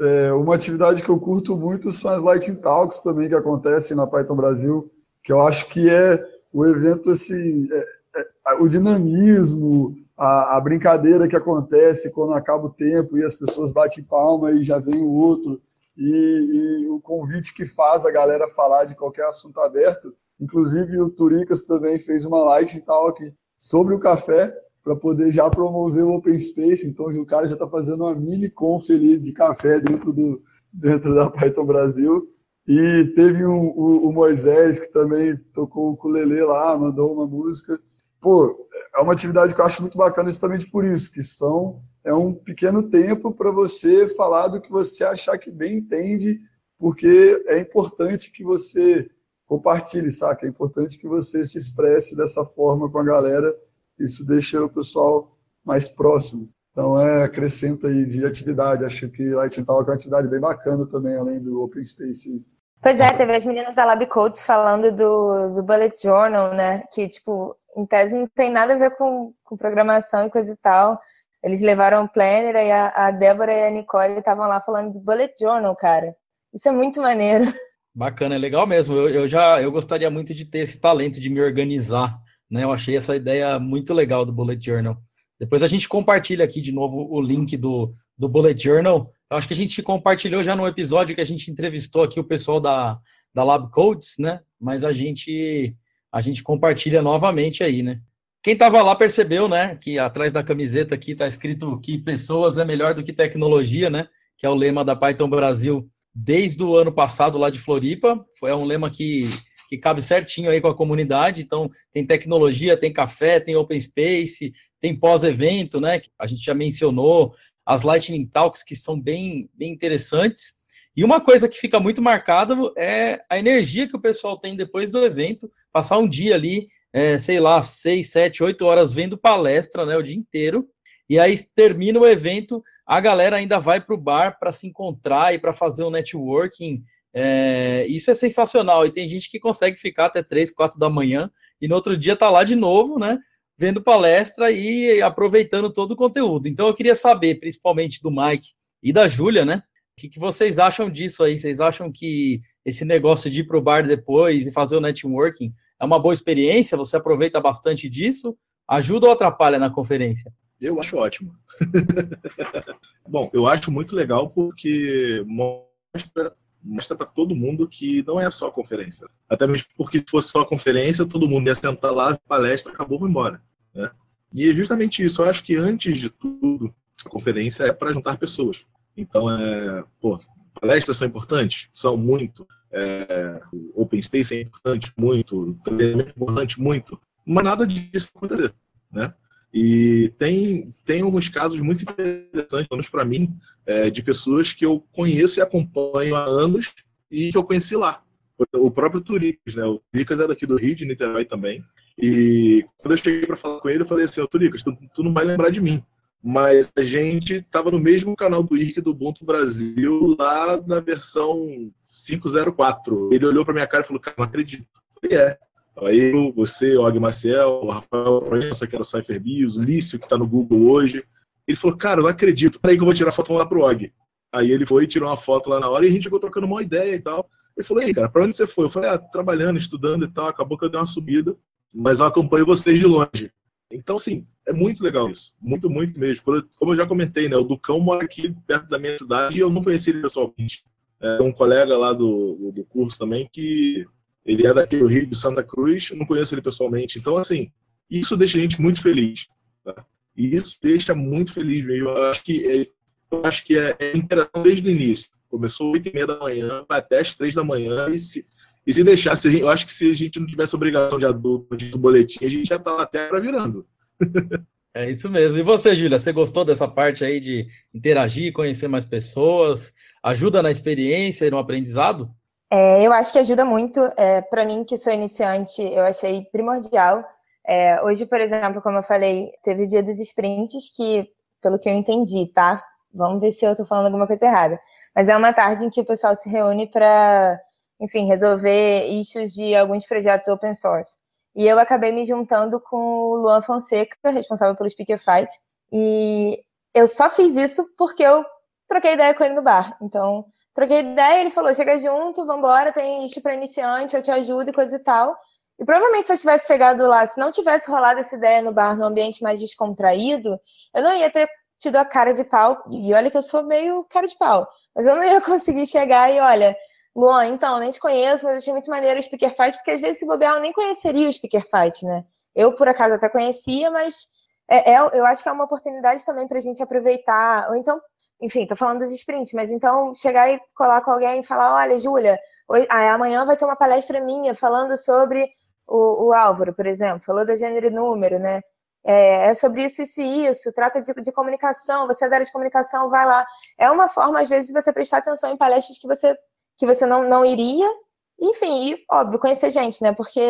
é, uma atividade que eu curto muito são as Lightning Talks também que acontecem na Python Brasil, que eu acho que é o evento assim, é, é, o dinamismo, a, a, brincadeira que acontece quando acaba o tempo e as pessoas batem palma e já vem o outro, e, e o convite que faz a galera falar de qualquer assunto aberto, Inclusive, o Turicas também fez uma light talk sobre o café para poder já promover o Open Space. Então, o cara já está fazendo uma mini conf ali de café dentro, do, dentro da Python Brasil. E teve um, o, o, Moisés, que também tocou o ukulele lá, mandou uma música. Pô, é uma atividade que eu acho muito bacana justamente por isso, que são é um pequeno tempo para você falar do que você achar que bem entende, porque é importante que você compartilhe, saca? É importante que você se expresse dessa forma com a galera, isso deixa o pessoal mais próximo. Então, é, acrescenta aí de atividade. Acho que Light Talk é uma atividade bem bacana também, além do Open Space.
Pois é, teve as meninas da Lab Codes falando do, do Bullet Journal, né? Que, tipo, em tese não tem nada a ver com, com programação e coisa e tal. Eles levaram o Planner e a, a Débora e a Nicole estavam lá falando de Bullet Journal, cara. Isso é muito maneiro.
Bacana, é legal mesmo. Eu, eu, já eu gostaria muito de ter esse talento de me organizar, né? Eu achei essa ideia muito legal do Bullet Journal. Depois a gente compartilha aqui de novo o link do, do Bullet Journal. Eu acho que a gente compartilhou já no episódio que a gente entrevistou aqui o pessoal da, da Lab Codes, né? Mas a gente a gente compartilha novamente aí, né? Quem estava lá percebeu, né, que atrás da camiseta aqui está escrito que pessoas é melhor do que tecnologia, né? Que é o lema da Python Brasil desde o ano passado lá de Floripa. Foi um lema que, que cabe certinho aí com a comunidade. Então, tem tecnologia, tem café, tem open space, tem pós-evento, né? Que a gente já mencionou, as Lightning Talks que são bem, bem interessantes. E uma coisa que fica muito marcada é a energia que o pessoal tem depois do evento, passar um dia ali, é, sei lá, seis, sete, oito horas vendo palestra, né, o dia inteiro, e aí termina o evento, a galera ainda vai para o bar para se encontrar e para fazer um networking. É, isso é sensacional. E tem gente que consegue ficar até três, quatro da manhã e no outro dia tá lá de novo, né? Vendo palestra e aproveitando todo o conteúdo. Então eu queria saber, principalmente do Mike e da Júlia, né? O que, que, vocês acham disso aí? Vocês acham que esse negócio de ir para o bar depois e fazer o networking é uma boa experiência? Você aproveita bastante disso? Ajuda ou atrapalha na conferência?
Eu acho ótimo. Bom, eu acho muito legal porque mostra mostra para todo mundo que não é só conferência. Até mesmo porque se fosse só conferência, todo mundo ia sentar lá, palestra, acabou, vou embora. Né? E é justamente isso. Eu acho que antes de tudo, a conferência é para juntar pessoas. Então, é, pô, palestras são importantes? São muito. É, open Space é importante? Muito. Treinamento é importante? Muito. Mas nada disso acontecer. Né? E tem, tem alguns casos muito interessantes, pelo para mim, é, de pessoas que eu conheço e acompanho há anos e que eu conheci lá. O próprio Turicas, né? O Turicas é daqui do Rio, de Niterói também. E quando eu cheguei para falar com ele, eu falei assim: Turicas, tu, tu, não vai lembrar de mim. Mas a gente estava no mesmo canal do IRC do Ubuntu Brasil, lá na versão 504. Ele olhou para minha cara e falou: Cara, não acredito. Eu falei: É. Eu, você, Og Maciel, o Rafael Proença, que era o Cypherbiz, o Lício, que está no Google hoje. Ele falou, cara, não acredito, peraí que eu vou tirar foto lá pro Og. Aí ele foi e tirou uma foto lá na hora e a gente ficou trocando uma ideia e tal. Ele falou, aí, cara, pra onde você foi? Eu falei, ah, trabalhando, estudando e tal, acabou que eu dei uma subida, mas eu acompanho vocês de longe. Então, assim, é muito legal isso. Muito, muito mesmo. Como eu já comentei, né? O Ducão mora aqui perto da minha cidade e eu não conheci ele pessoalmente. É um colega lá do, do curso também que ele é daqui do Rio de Santa Cruz, não conheço ele pessoalmente. Então, assim, isso deixa a gente muito feliz. Tá? E isso deixa muito feliz mesmo. Eu acho que é, eu acho que é, é interação desde o início. Começou às 8 e meia da manhã, até às 3 da manhã, e se, e se deixasse, eu acho que se a gente não tivesse obrigação de adulto, de boletim, a gente já estava até virando.
É isso mesmo. E você, Júlia, você gostou dessa parte aí de interagir, conhecer mais pessoas? Ajuda na experiência e no aprendizado?
É, eu acho que ajuda muito. É, Para mim, que sou iniciante, eu achei primordial. É, hoje, por exemplo, como eu falei, teve o dia dos sprints, que, pelo que eu entendi, tá? Vamos ver se eu estou falando alguma coisa errada. Mas é uma tarde em que o pessoal se reúne para, enfim, resolver issues de alguns projetos open source. E eu acabei me juntando com o Luan Fonseca, responsável pelo Speaker Fight. E eu só fiz isso porque eu troquei ideia com ele no bar. Então, troquei ideia, ele falou: chega junto, vambora, tem isso para iniciante, eu te ajudo e coisa e tal. E provavelmente se eu tivesse chegado lá, se não tivesse rolado essa ideia no bar, no ambiente mais descontraído, eu não ia ter tido a cara de pau. E olha que eu sou meio cara de pau. Mas eu não ia conseguir chegar e, olha, Luan, então, nem te conheço, mas achei muito maneiro o Speaker Fight, porque às vezes se bobear eu nem conheceria o Speaker Fight, né? Eu, por acaso, até conhecia, mas é, é eu acho que é uma oportunidade também para a gente aproveitar, ou então, enfim, tô falando dos sprints, mas então chegar e colar com alguém e falar, olha, Júlia, amanhã vai ter uma palestra minha falando sobre o, o Álvaro, por exemplo, falou da gênero e número, né? É, é, sobre isso, isso e isso, trata de, de, comunicação, você é da área de comunicação, vai lá. É uma forma, às vezes, de você prestar atenção em palestras que você que você não, não iria. Enfim, e, óbvio, conhecer gente, né? Porque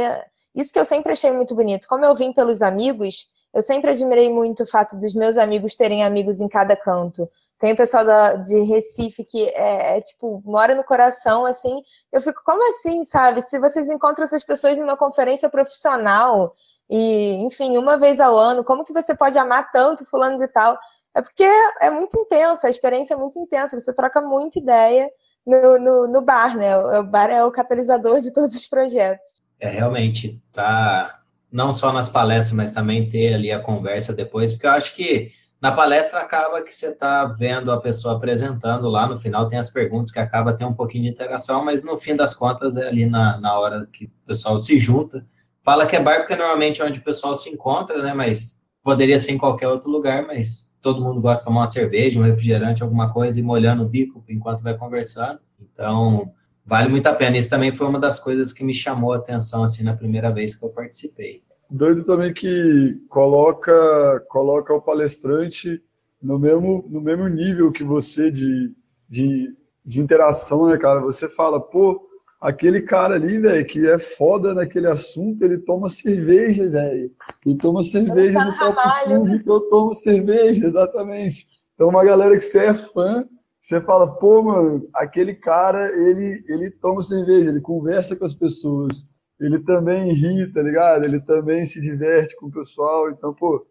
isso que eu sempre achei muito bonito. Como eu vim pelos amigos, eu sempre admirei muito o fato dos meus amigos terem amigos em cada canto. Tem o pessoal da, de Recife que é, é, tipo, mora no coração, assim. Eu fico, como assim, sabe? Se vocês encontram essas pessoas numa conferência profissional e, enfim, uma vez ao ano, como que você pode amar tanto fulano de tal? É porque é muito intensa, a experiência é muito intensa, você troca muita ideia no, no, no bar, né? O bar é o catalisador de todos os projetos.
É realmente tá não só nas palestras, mas também ter ali a conversa depois, porque eu acho que na palestra acaba que você está vendo a pessoa apresentando lá, no final tem as perguntas que acaba tendo um pouquinho de interação, mas no fim das contas é ali na, na hora que o pessoal se junta. Fala que é bar porque normalmente é onde o pessoal se encontra, né? Mas poderia ser em qualquer outro lugar, mas todo mundo gosta de tomar uma cerveja, um refrigerante, alguma coisa, e molhando o bico enquanto vai conversando. Então, vale muito a pena. Isso também foi uma das coisas que me chamou a atenção, assim, na primeira vez que eu participei.
Doido também que coloca, coloca o palestrante no mesmo, no mesmo nível que você de, de, de interação, né, cara? Você fala, pô, aquele cara ali, velho, que é foda naquele assunto, ele toma cerveja, velho. Ele toma cerveja no copo sujo que eu tomo cerveja, exatamente. Então, uma galera que você é fã, você fala, pô, mano, aquele cara, ele, ele toma cerveja, ele conversa com as pessoas, ele também ri, tá ligado? Ele também se diverte com o pessoal. Então, pô,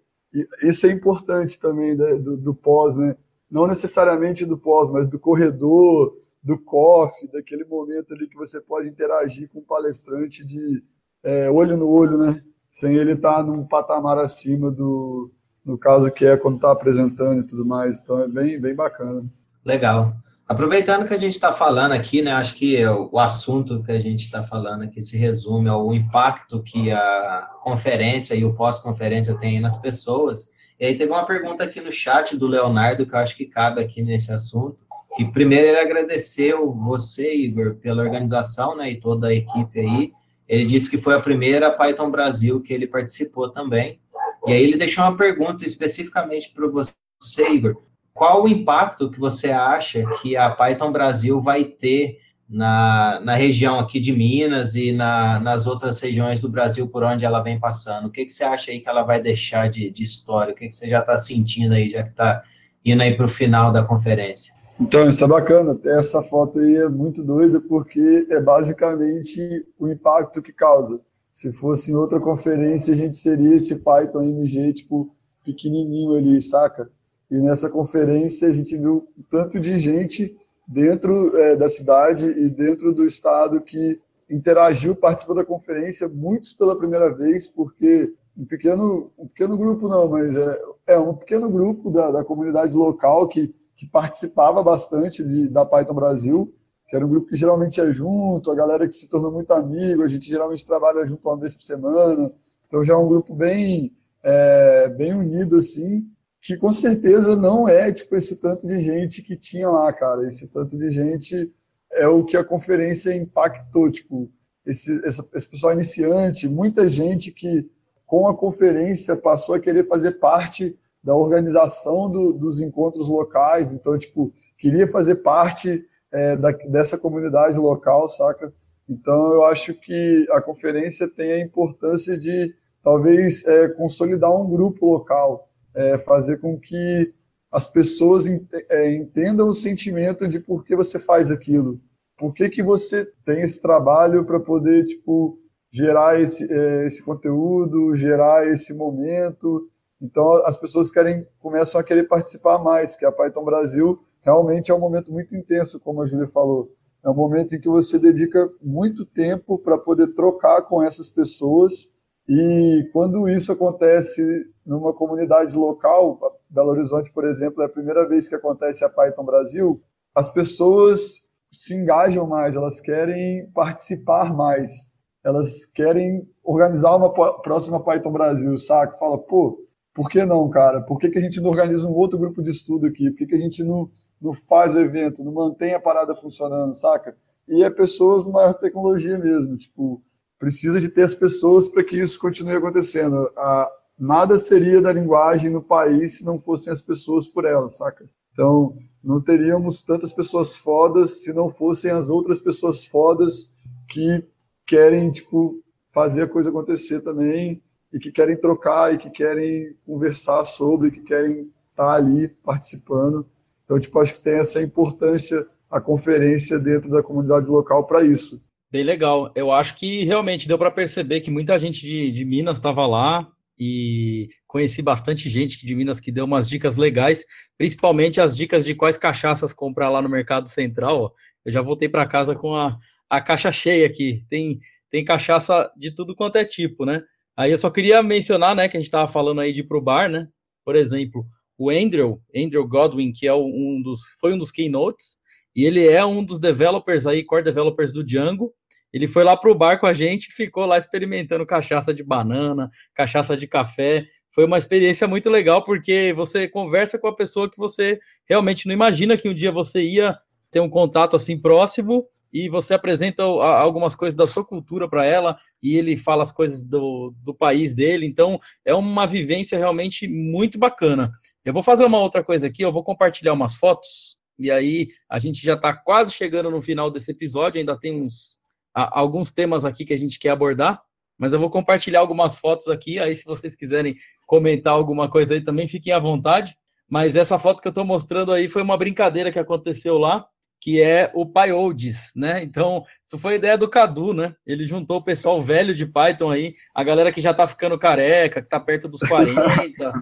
isso é importante também né, do, do pós, né? Não necessariamente do pós, mas do corredor, do coffee, daquele momento ali que você pode interagir com o palestrante de é, olho no olho, né? Sem ele estar tá num patamar acima do, no caso que é quando está apresentando e tudo mais. Então é bem, bem bacana.
Legal. Aproveitando que a gente está falando aqui, né? Acho que o assunto que a gente está falando aqui se resume ao impacto que a conferência e o pós-conferência tem nas pessoas. E aí teve uma pergunta aqui no chat do Leonardo que eu acho que cabe aqui nesse assunto que primeiro ele agradeceu você, Igor, pela organização, né, e toda a equipe aí. Ele disse que foi a primeira Python Brasil que ele participou também. E aí ele deixou uma pergunta especificamente para você, Igor. Qual o impacto que você acha que a Python Brasil vai ter na, na região aqui de Minas e na, nas outras regiões do Brasil por onde ela vem passando? O que, que você acha aí que ela vai deixar de, de história? O que, que você já está sentindo aí, já que está indo aí para o final da conferência?
Então, isso é bacana. Essa foto aí é muito doida porque é basicamente o impacto que causa. Se fosse em outra conferência, a gente seria esse Python MG, tipo, pequenininho ali, saca? E nessa conferência a gente viu tanto de gente dentro é, da cidade e dentro do estado que interagiu, participou da conferência, muitos pela primeira vez, porque um pequeno, um pequeno grupo não, mas é, é um pequeno grupo da, da comunidade local que, que participava bastante de, da Python Brasil, que era um grupo que geralmente é junto, a galera que se tornou muito amigo, a gente geralmente trabalha junto uma vez por semana, então já é um grupo bem, é, bem unido assim, que com certeza não é tipo esse tanto de gente que tinha lá, cara. Esse tanto de gente é o que a conferência impactou, tipo, esse, esse pessoal iniciante, muita gente que com a conferência passou a querer fazer parte da organização do, dos encontros locais, então, tipo, queria fazer parte é, da, dessa comunidade local, saca? Então, eu acho que a conferência tem a importância de, talvez, é, consolidar um grupo local, é, fazer com que as pessoas é, entendam o sentimento de por que você faz aquilo. Por que, que você tem esse trabalho para poder tipo, gerar esse, é, esse conteúdo, gerar esse momento. Então, as pessoas querem começam a querer participar mais, que a Python Brasil realmente é um momento muito intenso, como a Júlia falou. É um momento em que você dedica muito tempo para poder trocar com essas pessoas e quando isso acontece numa comunidade local, Belo Horizonte, por exemplo, é a primeira vez que acontece a Python Brasil, as pessoas se engajam mais, elas querem participar mais, elas querem organizar uma próxima Python Brasil, saca? Fala, pô, por que não, cara? Por que, que a gente não organiza um outro grupo de estudo aqui? Por que, que a gente não, não faz o evento, não mantém a parada funcionando, saca? E é pessoas maior tecnologia mesmo, tipo, precisa de ter as pessoas para que isso continue acontecendo. A, nada seria da linguagem no país se não fossem as pessoas por ela, saca? Então, não teríamos tantas pessoas fodas se não fossem as outras pessoas fodas que querem, tipo, fazer a coisa acontecer também e que querem trocar e que querem conversar sobre, que querem estar ali participando. Então, tipo, acho que tem essa importância a conferência dentro da comunidade local para isso.
Bem legal. Eu acho que realmente deu para perceber que muita gente de, de Minas estava lá e conheci bastante gente de Minas que deu umas dicas legais, principalmente as dicas de quais cachaças comprar lá no Mercado Central. Eu já voltei para casa com a, a caixa cheia aqui. Tem, tem cachaça de tudo quanto é tipo, né? Aí eu só queria mencionar, né, que a gente estava falando aí de ir pro bar, né? Por exemplo, o Andrew, Andrew Godwin, que é um dos, foi um dos keynotes, e ele é um dos developers aí, core developers do Django, ele foi lá para o bar com a gente e ficou lá experimentando cachaça de banana, cachaça de café. Foi uma experiência muito legal, porque você conversa com a pessoa que você realmente não imagina que um dia você ia ter um contato assim próximo e você apresenta algumas coisas da sua cultura para ela e ele fala as coisas do, do país dele. Então, é uma vivência realmente muito bacana. Eu vou fazer uma outra coisa aqui, eu vou compartilhar umas fotos e aí a gente já está quase chegando no final desse episódio, ainda tem uns alguns temas aqui que a gente quer abordar, mas eu vou compartilhar algumas fotos aqui, aí se vocês quiserem comentar alguma coisa aí também, fiquem à vontade. Mas essa foto que eu estou mostrando aí foi uma brincadeira que aconteceu lá, que é o PyOlds, né? Então, isso foi ideia do Cadu, né? Ele juntou o pessoal velho de Python aí, a galera que já está ficando careca, que está perto dos 40,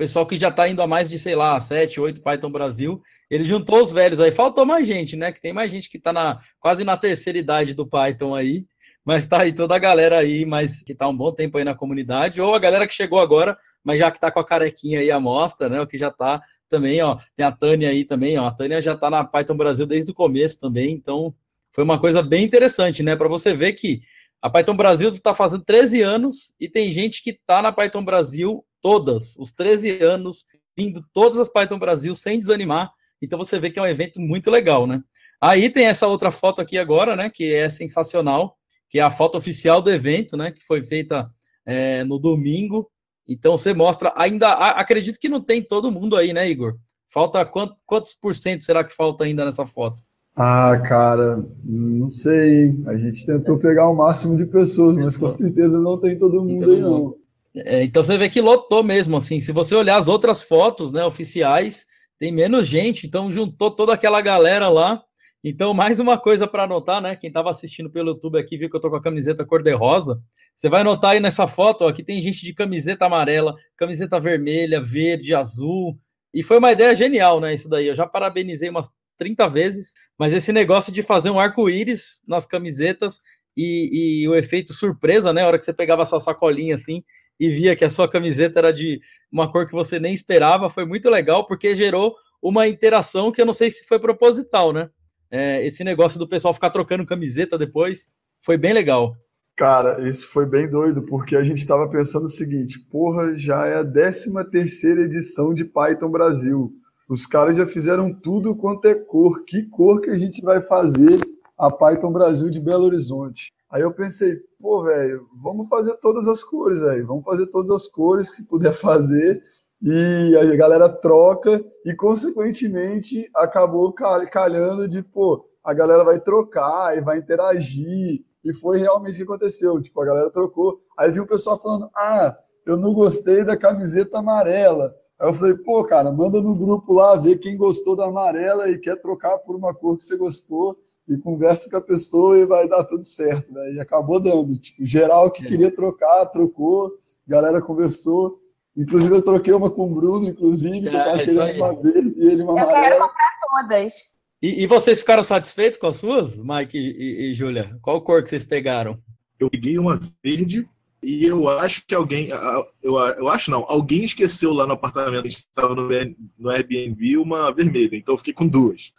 pessoal que já está indo a mais de, sei lá, 7, 8 Python Brasil, ele juntou os velhos aí, faltou mais gente, né? Que tem mais gente que está na, quase na terceira idade do Python aí, mas tá aí toda a galera aí, mas que tá um bom tempo aí na comunidade, ou a galera que chegou agora, mas já que tá com a carequinha aí a mostra, né? O que já tá também, ó, tem a Tânia aí também, ó, a Tânia já tá na Python Brasil desde o começo também, então foi uma coisa bem interessante, né? Para você ver que a Python Brasil está fazendo 13 anos e tem gente que está na Python Brasil todas, os 13 anos, vindo todas as Python Brasil sem desanimar. Então você vê que é um evento muito legal, né? Aí tem essa outra foto aqui agora, né? Que é sensacional, que é a foto oficial do evento, né? Que foi feita é, no domingo. Então você mostra, ainda acredito que não tem todo mundo aí, né, Igor? Falta quantos, quantos por cento será que falta ainda nessa foto?
Ah, cara, não sei. A gente tentou pegar o máximo de pessoas, mas com certeza não tem todo mundo aí, não.
É, então você vê que lotou mesmo, assim. Se você olhar as outras fotos, né, oficiais, tem menos gente. Então juntou toda aquela galera lá Então, mais uma coisa para anotar, né? Quem estava assistindo pelo YouTube aqui viu que eu tô com a camiseta cor-de-rosa. Você vai notar aí nessa foto, ó, que tem gente de camiseta amarela, camiseta vermelha, verde, azul. E foi uma ideia genial, né? Isso daí. Eu já parabenizei umas 30 vezes, mas esse negócio de fazer um arco-íris nas camisetas e, e, o efeito surpresa, né? A hora que você pegava a sua sacolinha assim e via que a sua camiseta era de uma cor que você nem esperava, foi muito legal, porque gerou uma interação que eu não sei se foi proposital, né? É, esse negócio do pessoal ficar trocando camiseta depois foi bem legal.
Cara, isso foi bem doido, porque a gente estava pensando o seguinte: porra, já é a 13 terceira edição de Python Brasil. Os caras já fizeram tudo quanto é cor. Que cor que a gente vai fazer a Python Brasil de Belo Horizonte? Aí eu pensei, pô, velho, vamos fazer todas as cores aí, vamos fazer todas as cores que puder fazer e a galera troca e, consequentemente, acabou calhando de, pô, a galera vai trocar e vai interagir. E foi realmente o que aconteceu. Tipo, a galera trocou. Aí viu o pessoal falando: ah, eu não gostei da camiseta amarela. Aí eu falei, pô, cara, manda no grupo lá ver quem gostou da amarela e quer trocar por uma cor que você gostou e conversa com a pessoa e vai dar tudo certo. Né? E acabou dando. Tipo, geral que é. queria trocar, trocou, galera conversou. Inclusive, eu troquei uma com o Bruno, inclusive, que eu tava é, querendo uma verde e ele uma
eu amarela. Quero comprar todas.
E, e, vocês ficaram satisfeitos com as suas, Mike e, e, e Júlia? Qual cor que vocês pegaram?
Eu peguei uma verde e eu acho que alguém, eu, eu acho não, alguém esqueceu lá no apartamento, a gente estava no, no Airbnb, uma vermelha, então eu fiquei com duas.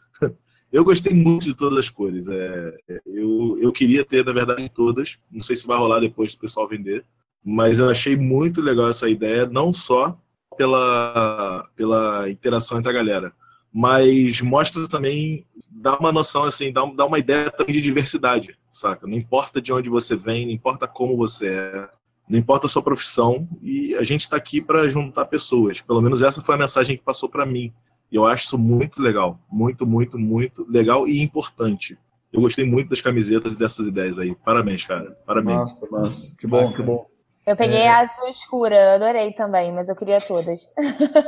Eu gostei muito de todas as cores. É, eu, eu queria ter, na verdade, todas. Não sei se vai rolar depois do pessoal vender mas eu achei muito legal essa ideia, não só pela, pela interação entre a galera, mas mostra também, dá uma noção, assim, dá, dá uma ideia também de diversidade, saca? Não importa de onde você vem, não importa como você é, não importa a sua profissão, e a gente está aqui para juntar pessoas. Pelo menos essa foi a mensagem que passou para mim. E eu acho isso muito legal, muito, muito, muito legal e importante. Eu gostei muito das camisetas e dessas ideias aí. Parabéns, cara. Parabéns.
Massa, massa. Que bom, que bom.
Eu peguei é... a azul escura, eu adorei também, mas eu queria todas.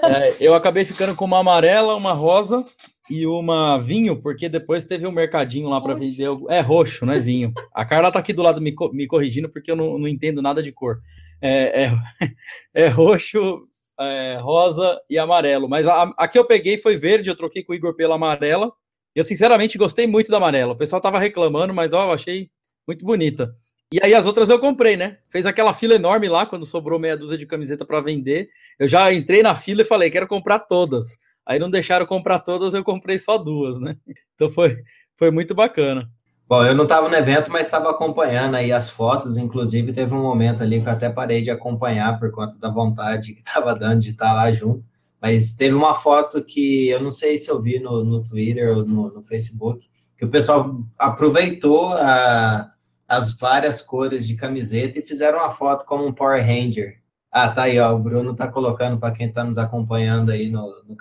É, eu acabei ficando com uma amarela, uma rosa e uma vinho, porque depois teve um mercadinho lá para vender. É roxo, não é vinho. A Carla tá aqui do lado me, me corrigindo, porque eu não, não entendo nada de cor. É, é, é roxo, é, rosa e amarelo. Mas a, a que eu peguei foi verde, eu troquei com o Igor pela amarela. Eu, sinceramente, gostei muito da amarela. O pessoal tava reclamando, mas ó, eu achei muito bonita. E aí as outras eu comprei, né? Fez aquela fila enorme lá quando sobrou meia dúzia de camiseta para vender. Eu já entrei na fila e falei, quero comprar todas. Aí não deixaram comprar todas, eu comprei só duas, né? Então foi, foi muito bacana.
Bom, eu não estava no evento, mas estava acompanhando aí as fotos. Inclusive, teve um momento ali que eu até parei de acompanhar por conta da vontade que estava dando de estar lá junto. Mas teve uma foto que eu não sei se eu vi no, no Twitter ou no, no Facebook, que o pessoal aproveitou a, as várias cores de camiseta e fizeram uma foto como um Power Ranger. Ah, tá aí, ó. O Bruno tá colocando para quem está nos acompanhando aí no, no.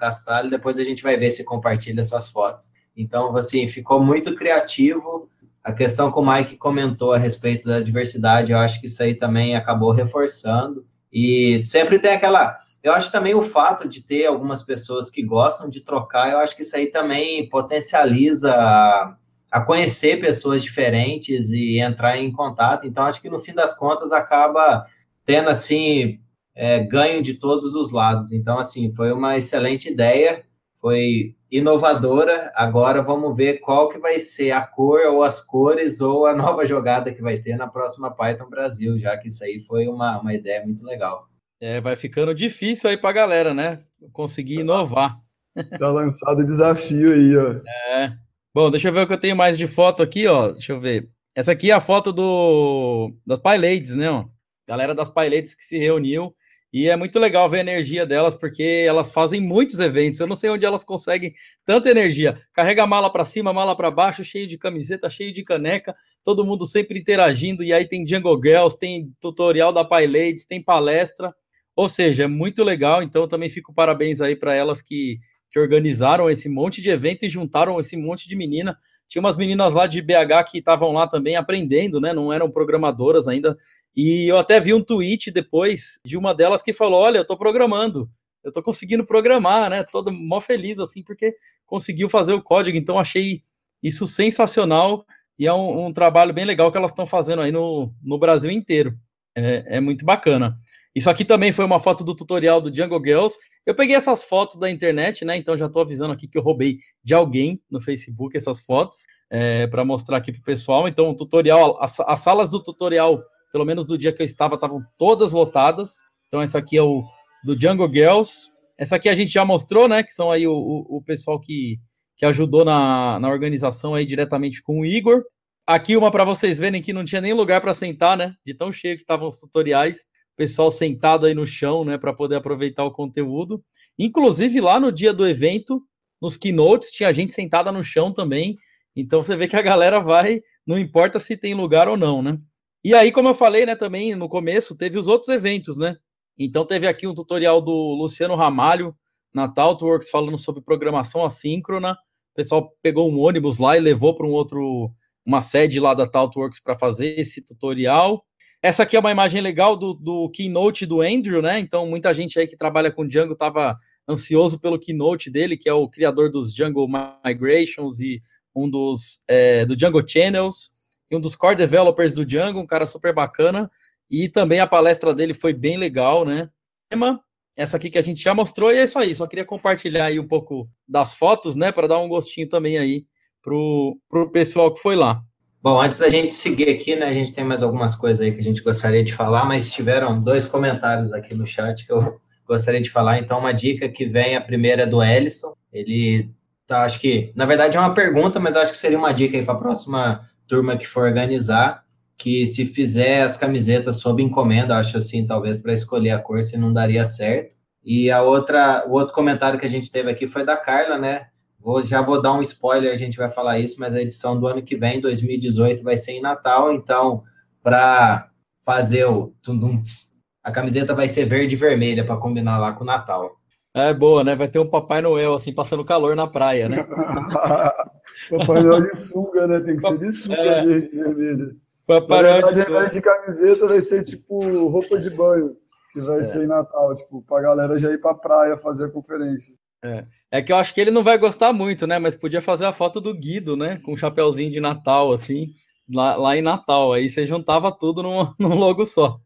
Depois a gente vai ver se compartilha essas fotos. Então, assim, ficou muito criativo. A questão que o Mike comentou a respeito da diversidade, eu acho que isso aí também acabou reforçando. E sempre tem aquela. Eu acho também o fato de ter algumas pessoas que gostam de trocar, eu acho que isso aí também potencializa a conhecer pessoas diferentes e entrar em contato. Então, acho que no fim das contas acaba tendo assim é, ganho de todos os lados. Então, assim, foi uma excelente ideia, foi inovadora. Agora vamos ver qual que vai ser a cor ou as cores ou a nova jogada que vai ter na próxima Python Brasil, já que isso aí foi uma, uma ideia muito legal.
É, vai ficando difícil aí para a galera, né? Conseguir inovar.
Tá lançado o desafio aí, ó.
É. Bom, deixa eu ver o que eu tenho mais de foto aqui, ó. Deixa eu ver. Essa aqui é a foto do das PyLadies, né? Ó. Galera das PyLadies que se reuniu. E é muito legal ver a energia delas, porque elas fazem muitos eventos. Eu não sei onde elas conseguem tanta energia. Carrega mala para cima, mala para baixo, cheio de camiseta, cheio de caneca, todo mundo sempre interagindo. E aí tem Jungle Girls, tem tutorial da PyLadies, tem palestra. Ou seja, é muito legal. Então também fico parabéns aí para elas que que organizaram esse monte de evento e juntaram esse monte de menina. Tinha umas meninas lá de BH que estavam lá também aprendendo, né? Não eram programadoras ainda. E eu até vi um tweet depois de uma delas que falou: Olha, eu tô programando, eu tô conseguindo programar, né? Todo mó feliz assim, porque conseguiu fazer o código. Então achei isso sensacional e é um, um trabalho bem legal que elas estão fazendo aí no, no Brasil inteiro. É, é, muito bacana. Isso aqui também foi uma foto do tutorial do Jungle Girls. Eu peguei essas fotos da internet, né? Então já estou avisando aqui que eu roubei de alguém no Facebook essas fotos é, para mostrar aqui para o pessoal. Então, o tutorial, as, as, salas do tutorial, pelo menos do dia que eu estava, estavam todas lotadas. Então, essa aqui é o do Jungle Girls. Essa aqui a gente já mostrou, né? Que são aí o, o, o pessoal que, que ajudou na, na organização aí diretamente com o Igor. Aqui uma para vocês verem que não tinha nem lugar para sentar, né? De tão cheio que estavam os tutoriais. Pessoal sentado aí no chão, né, para poder aproveitar o conteúdo. Inclusive lá no dia do evento, nos keynotes, tinha gente sentada no chão também. Então você vê que a galera vai, não importa se tem lugar ou não, né? E aí, como eu falei, né, também no começo, teve os outros eventos, né? Então teve aqui um tutorial do Luciano Ramalho na Taltworks falando sobre programação assíncrona. O pessoal pegou um ônibus lá e levou para um outro uma sede lá da Taltworks para fazer esse tutorial. Essa aqui é uma imagem legal do, do keynote do Andrew, né? Então, muita gente aí que trabalha com Django estava ansioso pelo keynote dele, que é o criador dos Django Migrations e um dos é, do Django Channels, e um dos core developers do Django, um cara super bacana. E também a palestra dele foi bem legal, né? Essa aqui que a gente já mostrou, e é isso aí. Só queria compartilhar aí um pouco das fotos, né? Para dar um gostinho também aí pro, pro pessoal que foi lá.
Bom, antes da gente seguir aqui, né, a gente tem mais algumas coisas aí que a gente gostaria de falar, mas tiveram dois comentários aqui no chat que eu gostaria de falar. Então, uma dica que vem, a primeira é do Ellison. Ele tá, acho que, na verdade é uma pergunta, mas acho que seria uma dica aí para a próxima turma que for organizar, que se fizer as camisetas sob encomenda, acho assim, talvez para escolher a cor, se não daria certo. E a outra, o outro comentário que a gente teve aqui foi da Carla, né? Vou, já vou dar um spoiler, a gente vai falar isso, mas a edição do ano que vem, 2018, vai ser em Natal, então, para fazer o a camiseta vai ser verde e vermelha para combinar lá com o Natal.
É boa, né? Vai ter um Papai Noel assim passando calor na praia, né?
Papai Noel de sunga, né? Tem que ser de sunga é. verde e vermelha. Papai Noel de, de camiseta vai ser tipo roupa de banho, que vai é. ser em Natal, tipo, pra galera já ir pra praia fazer a conferência.
É. é que eu acho que ele não vai gostar muito, né? Mas podia fazer a foto do Guido, né? Com um chapéuzinho de Natal, assim, lá, lá em Natal. Aí você juntava tudo num, num logo só.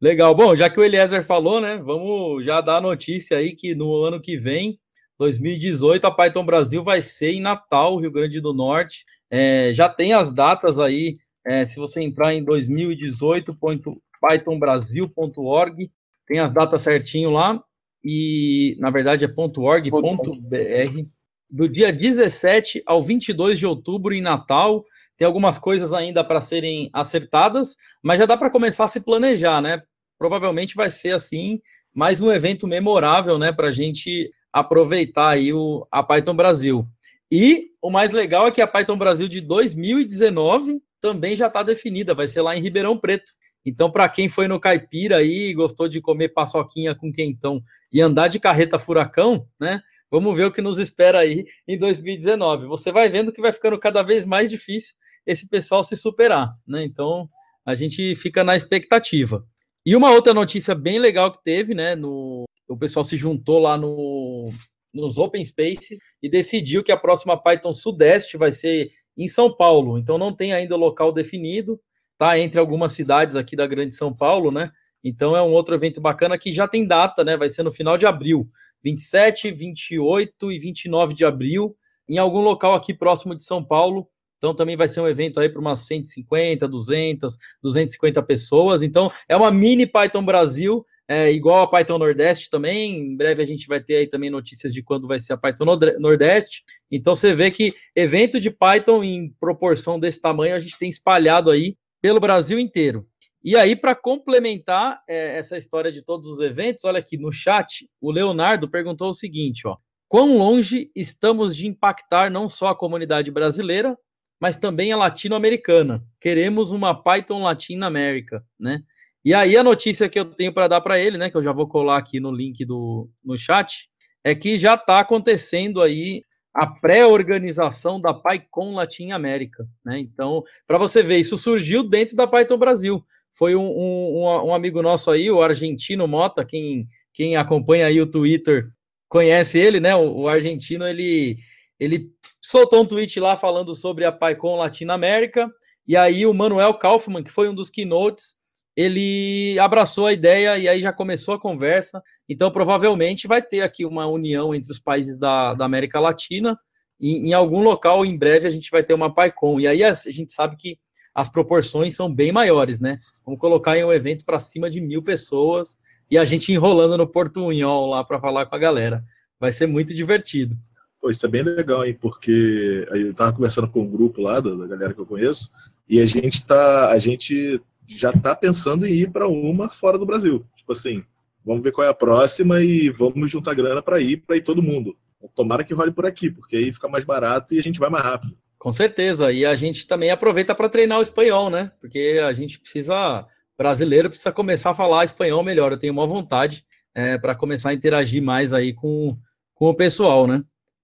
Legal. Bom, já que o Eliezer falou, né? Vamos já dar a notícia aí que no ano que vem, 2018, a Python Brasil vai ser em Natal, Rio Grande do Norte. É, já tem as datas aí. É, se você entrar em 2018.pythonbrasil.org, tem as datas certinho lá e na verdade é .org.br, do dia 17 ao 22 de outubro em Natal. Tem algumas coisas ainda para serem acertadas, mas já dá para começar a se planejar, né? Provavelmente vai ser assim mais um evento memorável, né, para a gente aproveitar aí o, a Python Brasil. E o mais legal é que a Python Brasil de 2019 também já está definida, vai ser lá em Ribeirão Preto. Então, para quem foi no Caipira aí, gostou de comer paçoquinha com quentão e andar de carreta furacão, né? Vamos ver o que nos espera aí em 2019. Você vai vendo que vai ficando cada vez mais difícil esse pessoal se superar, né? Então, a gente fica na expectativa. E uma outra notícia bem legal que teve, né? No, o pessoal se juntou lá no, nos Open Spaces e decidiu que a próxima Python Sudeste vai ser em São Paulo. Então, não tem ainda local definido tá entre algumas cidades aqui da Grande São Paulo, né? Então é um outro evento bacana que já tem data, né? Vai ser no final de abril, 27, 28 e 29 de abril, em algum local aqui próximo de São Paulo. Então também vai ser um evento aí para umas 150, 200, 250 pessoas. Então é uma mini Python Brasil, é, igual a Python Nordeste também. Em breve a gente vai ter aí também notícias de quando vai ser a Python Nordeste. Então você vê que evento de Python em proporção desse tamanho a gente tem espalhado aí pelo Brasil inteiro. E aí, para complementar é, essa história de todos os eventos, olha aqui no chat, o Leonardo perguntou o seguinte: ó, quão longe estamos de impactar não só a comunidade brasileira, mas também a latino-americana? Queremos uma Python Latina América, né? E aí a notícia que eu tenho para dar para ele, né, que eu já vou colar aqui no link do no chat, é que já está acontecendo aí a pré-organização da PyCon Latin América. Né? Então, para você ver, isso surgiu dentro da Python Brasil. Foi um, um, um, amigo nosso aí, o argentino Mota, quem, quem acompanha aí o Twitter conhece ele, né? O, o argentino ele, ele soltou um tweet lá falando sobre a PyCon Latinoamérica, e aí o Manuel Kaufman, que foi um dos keynotes, ele abraçou a ideia e aí já começou a conversa. Então, provavelmente vai ter aqui uma união entre os países da, da América Latina. E, em algum local, em breve, a gente vai ter uma PyCon. E aí a, a gente sabe que as proporções são bem maiores, né? Vamos colocar em um evento para cima de mil pessoas e a gente enrolando no Portunhol lá para falar com a galera. Vai ser muito divertido.
Pô, isso é bem legal, hein? Porque eu estava conversando com um grupo lá da, galera que eu conheço e a gente tá, a gente já está pensando em ir para uma fora do Brasil. Tipo assim, vamos ver qual é a próxima e vamos juntar grana para ir, para ir todo mundo. Tomara que role por aqui, porque aí fica mais barato e a gente vai mais rápido.
Com certeza. E a gente também aproveita para treinar o espanhol, né? Porque a gente precisa, brasileiro precisa começar a falar espanhol melhor. Eu tenho uma vontade é, para começar a interagir mais aí com, com o pessoal, né?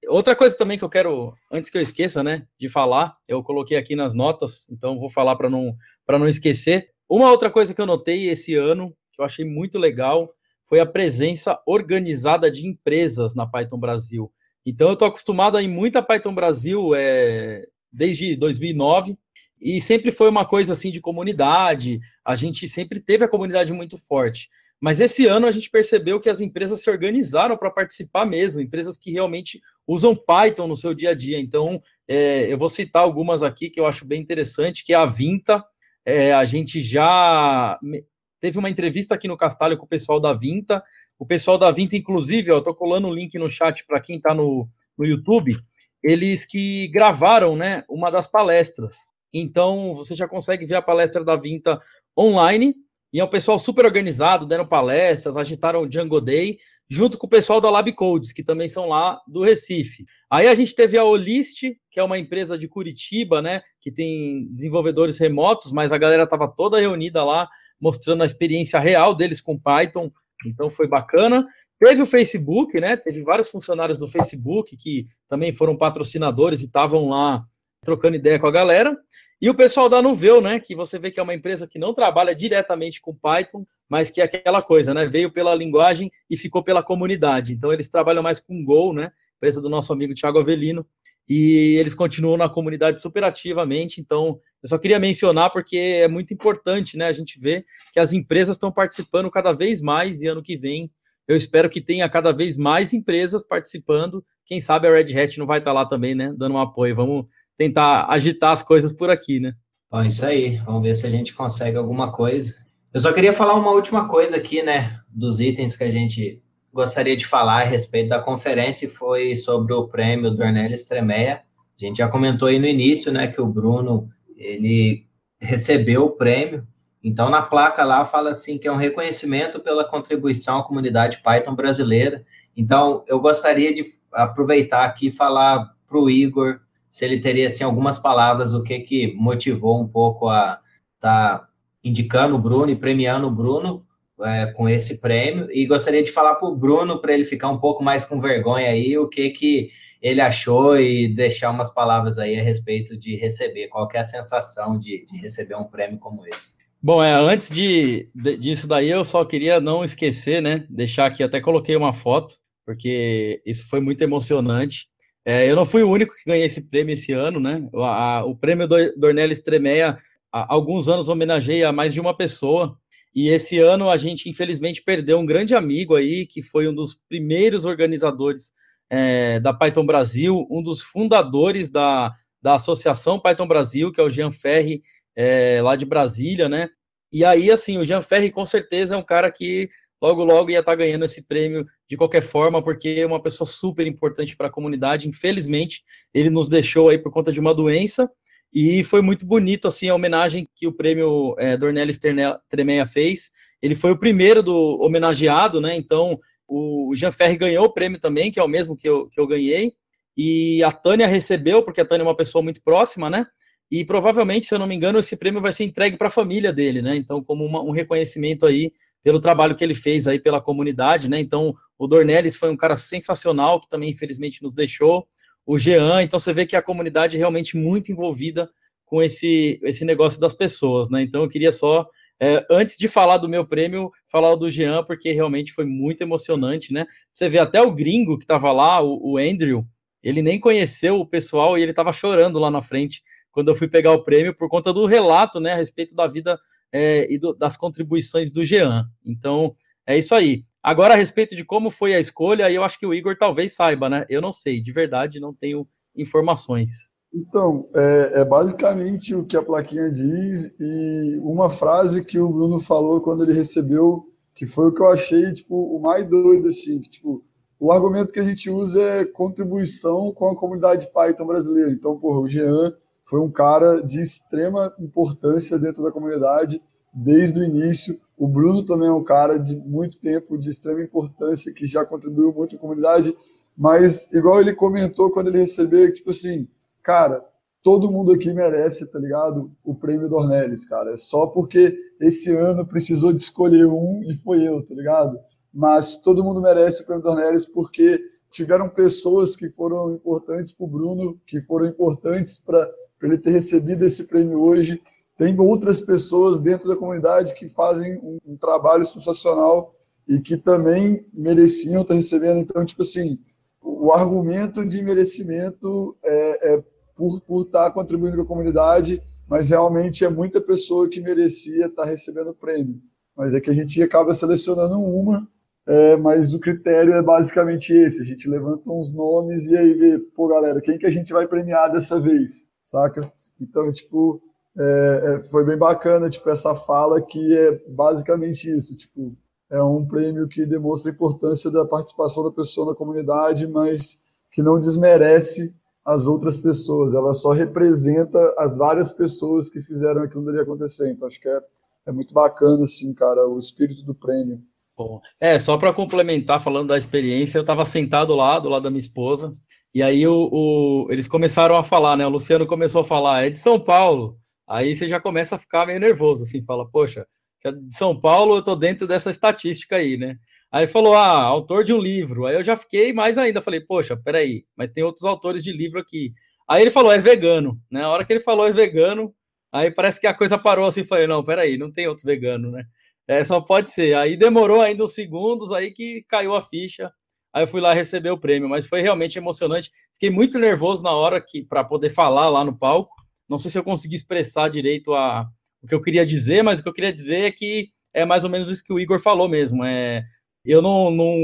Outra coisa também que eu quero, antes que eu esqueça, né, de falar, eu coloquei aqui nas notas, então vou falar para não, não esquecer. Uma outra coisa que eu notei esse ano, que eu achei muito legal, foi a presença organizada de empresas na Python Brasil. Então, eu estou acostumado a ir muito a Python Brasil é, desde 2009, e sempre foi uma coisa assim de comunidade, a gente sempre teve a comunidade muito forte. Mas esse ano a gente percebeu que as empresas se organizaram para participar mesmo, empresas que realmente usam Python no seu dia a dia. Então, é, eu vou citar algumas aqui que eu acho bem interessante, que é a Vinta, é, a gente já teve uma entrevista aqui no Castalho com o pessoal da Vinta. O pessoal da Vinta, inclusive, eu estou colando o um link no chat para quem está no, no YouTube, eles que gravaram né, uma das palestras. Então, você já consegue ver a palestra da Vinta online. E é um pessoal super organizado, deram palestras, agitaram o Django Day, junto com o pessoal da Lab Codes, que também são lá do Recife. Aí a gente teve a Olist, que é uma empresa de Curitiba, né, que tem desenvolvedores remotos, mas a galera estava toda reunida lá, mostrando a experiência real deles com Python, então foi bacana. Teve o Facebook, né, teve vários funcionários do Facebook que também foram patrocinadores e estavam lá trocando ideia com a galera. E o pessoal da Nuveu, né, que você vê que é uma empresa que não trabalha diretamente com Python, mas que é aquela coisa, né, veio pela linguagem e ficou pela comunidade. Então eles trabalham mais com Go, né, empresa do nosso amigo Thiago Avelino, e eles continuam na comunidade super ativamente. Então, eu só queria mencionar porque é muito importante, né, a gente ver que as empresas estão participando cada vez mais e ano que vem eu espero que tenha cada vez mais empresas participando. Quem sabe a Red Hat não vai estar lá também, né, dando um apoio. Vamos tentar agitar as coisas por aqui, né?
Bom, isso aí. Vamos ver se a gente consegue alguma coisa. Eu só queria falar uma última coisa aqui, né? Dos itens que a gente gostaria de falar a respeito da conferência, foi sobre o prêmio Dornelis Tremeia. A gente já comentou aí no início, né, que o Bruno, ele recebeu o prêmio. Então, na placa lá fala assim que é um reconhecimento pela contribuição à comunidade Python brasileira. Então, eu gostaria de aproveitar aqui e falar para o Igor se ele teria assim algumas palavras o que que motivou um pouco a estar tá indicando o Bruno e premiando o Bruno é, com esse prêmio e gostaria de falar para o Bruno para ele ficar um pouco mais com vergonha aí o que que ele achou e deixar umas palavras aí a respeito de receber qual é a sensação de, de receber um prêmio como esse.
Bom, é, antes de, de, disso daí, eu só queria não esquecer, né? Deixar aqui, até coloquei uma foto, porque isso foi muito emocionante. É, eu não fui o único que ganhei esse prêmio esse ano, né? O, a, o prêmio do Dornelis Tremeia, há alguns anos homenageia mais de uma pessoa. E esse ano a gente, infelizmente, perdeu um grande amigo aí, que foi um dos primeiros organizadores é, da Python Brasil, um dos fundadores da, da Associação Python Brasil, que é o Jean Ferri, é, lá de Brasília, né? E aí, assim, o Jean Ferri com certeza é um cara que logo, logo ia estar tá ganhando esse prêmio de qualquer forma, porque é uma pessoa super importante para a comunidade. Infelizmente, ele nos deixou aí por conta de uma doença. E foi muito bonito, assim, a homenagem que o prêmio é, Dornelis Tremeia fez. Ele foi o primeiro do homenageado, né? Então, o Jean Ferri ganhou o prêmio também, que é o mesmo que eu, que eu ganhei. E a Tânia recebeu, porque a Tânia é uma pessoa muito próxima, né? E provavelmente, se eu não me engano, esse prêmio vai ser entregue para a família dele, né? Então, como uma, um reconhecimento aí pelo trabalho que ele fez aí pela comunidade, né? Então, o Dornelles foi um cara sensacional que também infelizmente nos deixou. O Jean, então você vê que a comunidade é realmente muito envolvida com esse esse negócio das pessoas, né? Então, eu queria só é, antes de falar do meu prêmio, falar do Jean, porque realmente foi muito emocionante, né? Você vê até o gringo que estava lá, o, o Andrew, ele nem conheceu o pessoal e ele estava chorando lá na frente quando eu fui pegar o prêmio por conta do relato, né, a respeito da vida é, e do, das contribuições do Jean. Então, é isso aí. Agora, a respeito de como foi a escolha, eu acho que o Igor talvez saiba, né? Eu não sei, de verdade, não tenho informações.
Então, é, é, basicamente o que a plaquinha diz e uma frase que o Bruno falou quando ele recebeu, que foi o que eu achei, tipo, o mais doido, assim, que, tipo, o argumento que a gente usa é contribuição com a comunidade Python brasileira. Então, porra, o Jean foi um cara de extrema importância dentro da comunidade desde o início. O Bruno também é um cara de muito tempo, de extrema importância, que já contribuiu muito à comunidade. Mas, igual ele comentou quando ele recebeu, tipo assim, cara, todo mundo aqui merece, tá ligado? O prêmio Dornelles, cara. É só porque esse ano precisou de escolher um e foi eu, tá ligado? Mas todo mundo merece o prêmio Dornelles porque tiveram pessoas que foram importantes para o Bruno, que foram importantes para ele ter recebido esse prêmio hoje. Tem outras pessoas dentro da comunidade que fazem um, um trabalho sensacional e que também mereciam estar recebendo. Então, tipo assim, o argumento de merecimento é, é por, por estar contribuindo com a comunidade, mas realmente é muita pessoa que merecia estar recebendo o prêmio. Mas é que a gente acaba selecionando uma, é, mas o critério é basicamente esse: a gente levanta uns nomes e aí vê, pô, galera, quem que a gente vai premiar dessa vez, saca? Então, tipo, é, é, foi bem bacana, tipo, essa fala que é basicamente isso, tipo, é um prêmio que demonstra a importância da participação da pessoa na comunidade, mas que não desmerece as outras pessoas, ela só representa as várias pessoas que fizeram aquilo dali acontecer. Então, acho que é, é muito bacana, assim, cara, o espírito do prêmio.
Bom, é, só para complementar, falando da experiência, eu estava sentado lá, do lado da minha esposa, e aí o, o, eles começaram a falar, né? O Luciano começou a falar, é de São Paulo. Aí você já começa a ficar meio nervoso, assim, fala, poxa, se é de São Paulo, eu tô dentro dessa estatística aí, né? Aí ele falou, ah, autor de um livro. Aí eu já fiquei mais ainda. Falei, poxa, peraí, mas tem outros autores de livro aqui. Aí ele falou, é vegano, né? A hora que ele falou é vegano, aí parece que a coisa parou assim. Falei, não, peraí, não tem outro vegano, né? É, só pode ser. Aí demorou ainda uns segundos, aí que caiu a ficha. Aí eu fui lá receber o prêmio, mas foi realmente emocionante. Fiquei muito nervoso na hora que para poder falar lá no palco. Não sei se eu consegui expressar direito a, o que eu queria dizer, mas o que eu queria dizer é que é mais ou menos isso que o Igor falou mesmo. É, eu não, não.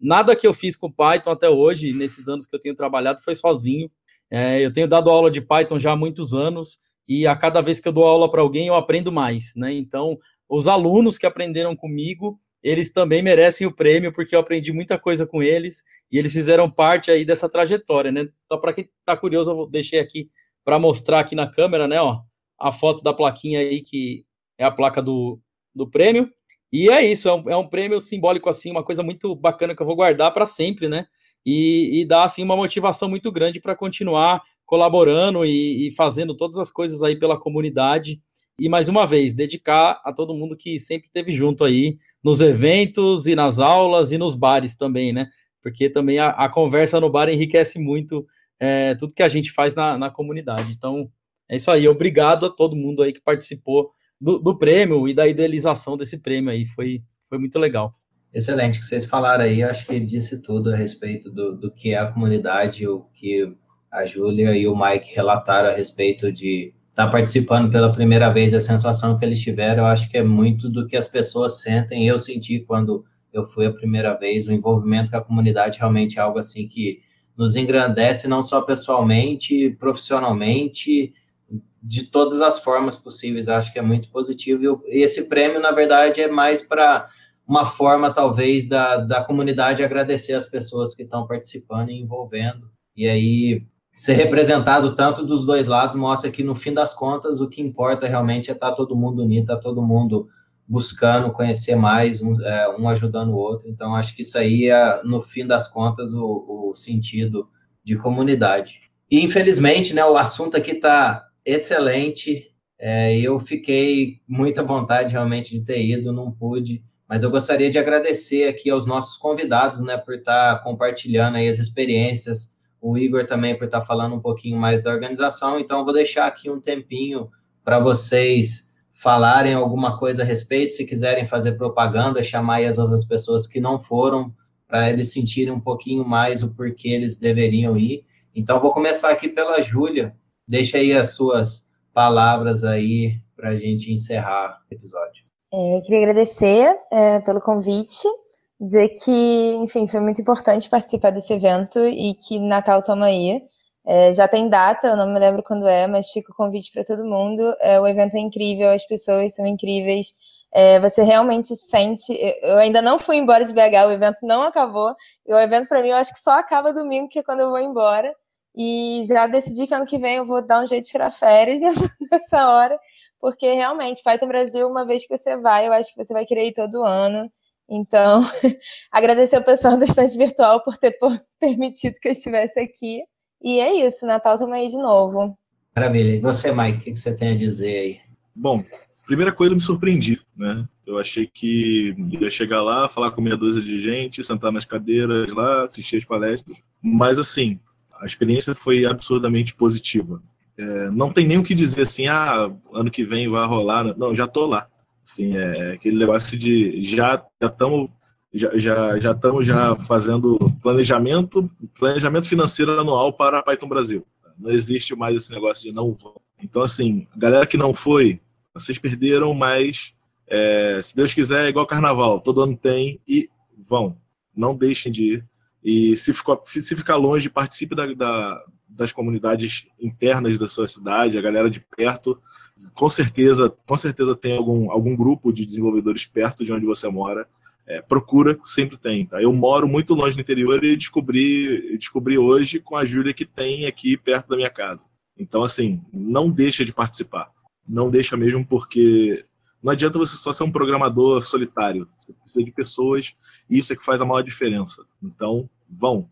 Nada que eu fiz com Python até hoje, nesses anos que eu tenho trabalhado, foi sozinho. É, eu tenho dado aula de Python já há muitos anos e a cada vez que eu dou aula para alguém eu aprendo mais, né? Então, os alunos que aprenderam comigo, eles também merecem o prêmio porque eu aprendi muita coisa com eles e eles fizeram parte aí dessa trajetória, né? Então, para quem está curioso, eu deixei aqui para mostrar aqui na câmera, né? Ó, a foto da plaquinha aí que é a placa do, do prêmio. E é isso, é um, é um, prêmio simbólico, assim, uma coisa muito bacana que eu vou guardar para sempre, né? E, e dá, assim, uma motivação muito grande para continuar colaborando e, e, fazendo todas as coisas aí pela comunidade. E, mais uma vez, dedicar a todo mundo que sempre esteve junto aí nos eventos e nas aulas e nos bares também, né? Porque também a, a conversa no bar enriquece muito é, tudo que a gente faz na, na comunidade. Então, é isso aí. Obrigado a todo mundo aí que participou do, do, prêmio e da idealização desse prêmio aí. Foi, foi muito legal.
Excelente, que vocês falaram aí, acho que disse tudo a respeito do, do que é a comunidade, o que a Júlia e o Mike relataram a respeito de estar tá participando pela primeira vez, a sensação que eles tiveram, eu acho que é muito do que as pessoas sentem. Eu senti quando eu fui a primeira vez, o envolvimento com a comunidade realmente é algo assim que nos engrandece, não só pessoalmente, profissionalmente, de todas as formas possíveis, acho que é muito positivo. E esse prêmio, na verdade, é mais para uma forma, talvez, da, da comunidade agradecer as pessoas que estão participando e envolvendo. E aí, ser representado tanto dos dois lados mostra que, no fim das contas, o que importa realmente é estar tá todo mundo unido, estar tá todo mundo buscando conhecer mais, um, é, um, ajudando o outro. Então, acho que isso aí é, no fim das contas, o, o sentido de comunidade. E, infelizmente, né, o assunto aqui está excelente. É, eu fiquei muita vontade realmente de ter ido, não pude, mas eu gostaria de agradecer aqui aos nossos convidados, né, por estar compartilhando aí as experiências, o Igor também por estar falando um pouquinho mais da organização, então eu vou deixar aqui um tempinho para vocês falarem alguma coisa a respeito, se quiserem fazer propaganda, chamar as outras pessoas que não foram, para eles sentirem um pouquinho mais o porquê eles deveriam ir. Então, vou começar aqui pela Júlia. Deixa aí as suas palavras aí para a gente encerrar o episódio.
É, queria agradecer é, pelo convite, dizer que, enfim, foi muito importante participar desse evento e que Natal toma aí. É, já tem data, eu não me lembro quando é, mas fica o convite para todo mundo. É, o evento é incrível, as pessoas são incríveis. É, você realmente sente. Eu ainda não fui embora de BH, o evento não acabou. E o evento, para mim, eu acho que só acaba domingo, que é quando eu vou embora. E já decidi que ano que vem eu vou dar um jeito de tirar férias nessa, nessa hora, porque realmente, Python Brasil, uma vez que você vai, eu acho que você vai querer ir todo ano. Então, agradecer ao pessoal do estante virtual por ter permitido que eu estivesse aqui. E é isso, Natal estamos aí de novo.
Maravilha. E você, Mike, o que você tem a dizer aí?
Bom, primeira coisa, eu me surpreendi, né? Eu achei que ia chegar lá, falar com meia dúzia de gente, sentar nas cadeiras lá, assistir as palestras. Mas, assim, a experiência foi absurdamente positiva. É, não tem nem o que dizer assim, ah, ano que vem vai rolar. Não, já tô lá. Assim, é aquele negócio de já estamos já já estamos já fazendo planejamento planejamento financeiro anual para Python Brasil. Não existe mais esse negócio de não vão. Então assim, galera que não foi, vocês perderam, mas é, se Deus quiser é igual carnaval, todo ano tem e vão. Não deixem de ir. E se, ficou, se ficar longe, participe da, da, das comunidades internas da sua cidade, a galera de perto. Com certeza, com certeza tem algum, algum grupo de desenvolvedores perto de onde você mora. É, procura, sempre tem. Tá? Eu moro muito longe do interior e descobri, descobri hoje com a Júlia que tem aqui perto da minha casa. Então, assim, não deixa de participar. Não deixa mesmo, porque não adianta você só ser um programador solitário. Você precisa de pessoas e isso é que faz a maior diferença. Então, vão.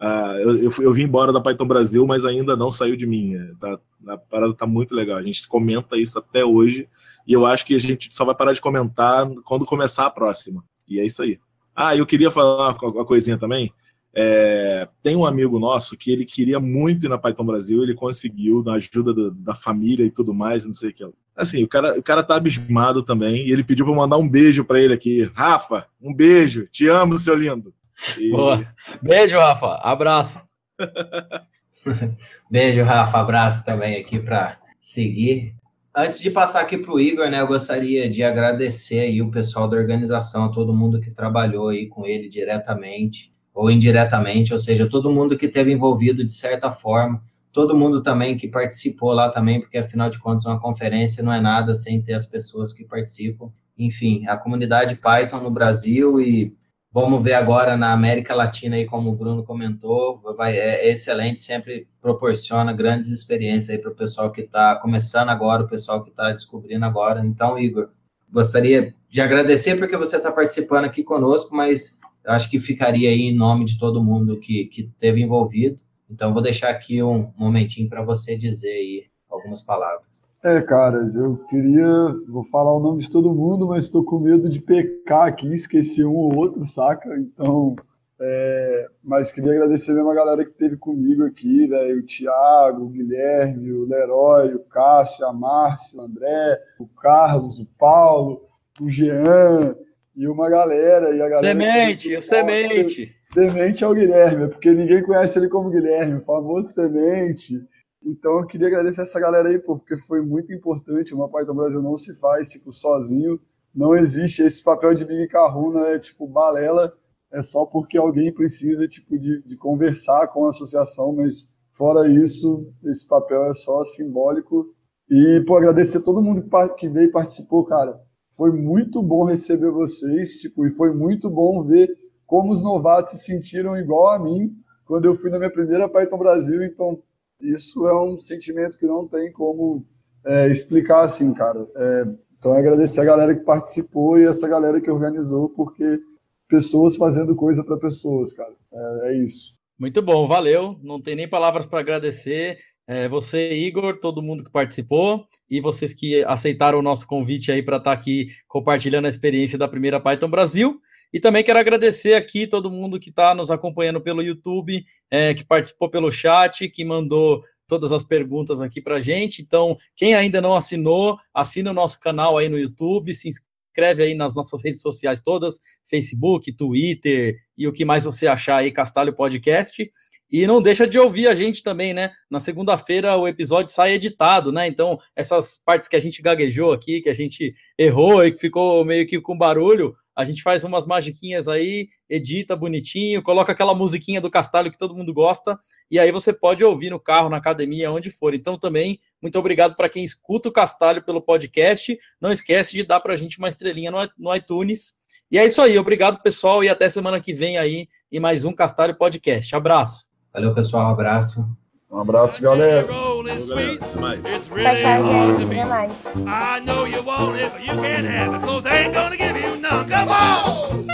Uh, eu, eu, eu, vim embora da Python Brasil, mas ainda não saiu de mim. É, tá, a parada tá muito legal. A gente comenta isso até hoje e eu acho que a gente só vai parar de comentar quando começar a próxima. E é isso aí. Ah, eu queria falar uma coisinha também. É, tem um amigo nosso que ele queria muito ir na Python Brasil, ele conseguiu, na ajuda da, da família e tudo mais, não sei o que. Assim, o cara, o cara tá abismado também, e ele pediu para mandar um beijo para ele aqui. Rafa, um beijo, te amo, seu lindo.
E... Boa. Beijo, Rafa. Abraço.
Beijo, Rafa. Abraço também aqui para seguir. Antes de passar aqui para o Igor, né, eu gostaria de agradecer aí o pessoal da organização, todo mundo que trabalhou aí com ele diretamente ou indiretamente, ou seja, todo mundo que teve envolvido de certa forma, todo mundo também que participou lá também, porque afinal de contas uma conferência não é nada sem ter as pessoas que participam. Enfim, a comunidade Python no Brasil e Vamos ver agora na América Latina aí, como o Bruno comentou, vai, é, é excelente, sempre proporciona grandes experiências para o pessoal que está começando agora, o pessoal que está descobrindo agora. Então, Igor, gostaria de agradecer porque você está participando aqui conosco, mas acho que ficaria aí em nome de todo mundo que, que teve envolvido. Então, vou deixar aqui um momentinho para você dizer aí algumas palavras.
É, cara, eu queria. Vou falar o nome de todo mundo, mas estou com medo de pecar aqui, esquecer um ou outro, saca? Então. É, mas queria agradecer mesmo a galera que esteve comigo aqui, né? o Thiago, o Guilherme, o Leroy, o Cássio, a Márcia, o André, o Carlos, o Paulo, o Jean e uma galera. E a galera
semente, o Semente.
Semente é o Guilherme, é porque ninguém conhece ele como Guilherme, o famoso Semente. Então eu queria agradecer essa galera aí, porque foi muito importante. Uma Python Brasil não se faz, tipo, sozinho. Não existe esse papel de Big Kahuna, é tipo balela. É só porque alguém precisa, tipo, de, de conversar com a associação, mas fora isso, esse papel é só simbólico. E, pô, agradecer todo mundo que veio e participou, cara. Foi muito bom receber vocês, tipo, e foi muito bom ver como os novatos se sentiram igual a mim quando eu fui na minha primeira Python Brasil. Então, isso é um sentimento que não tem como é, explicar assim, cara. É, então, é agradecer a galera que participou e essa galera que organizou, porque pessoas fazendo coisa para pessoas, cara. É, é, isso.
Muito bom, valeu. Não tem nem palavras para agradecer. É, você, Igor, todo mundo que participou e vocês que aceitaram o nosso convite aí para estar tá aqui compartilhando a experiência da primeira Python Brasil. E também quero agradecer aqui todo mundo que está nos acompanhando pelo YouTube, é, que participou pelo chat, que mandou todas as perguntas aqui para a gente. Então, quem ainda não assinou, assina o nosso canal aí no YouTube, se inscreve aí nas nossas redes sociais todas, Facebook, Twitter e o que mais você achar aí, Castalho Podcast. E não deixa de ouvir a gente também, né? Na segunda-feira o episódio sai editado, né? Então, essas partes que a gente gaguejou aqui, que a gente errou e que ficou meio que com barulho, a gente faz umas magiquinhas aí, edita bonitinho, coloca aquela musiquinha do Castalho que todo mundo gosta, e aí você pode ouvir no carro, na academia, onde for. Então também, muito obrigado para quem escuta o Castalho pelo podcast. Não esquece de dar para a gente uma estrelinha no, no iTunes. E é isso aí, obrigado pessoal, e até semana que vem aí em mais um Castalho Podcast. Abraço.
Valeu, pessoal, um abraço.
Um abraço, galera.
Tchau, tchau, gente. Até mais. I know you want it, but you can't have it, cause I ain't gonna give you none. Come on!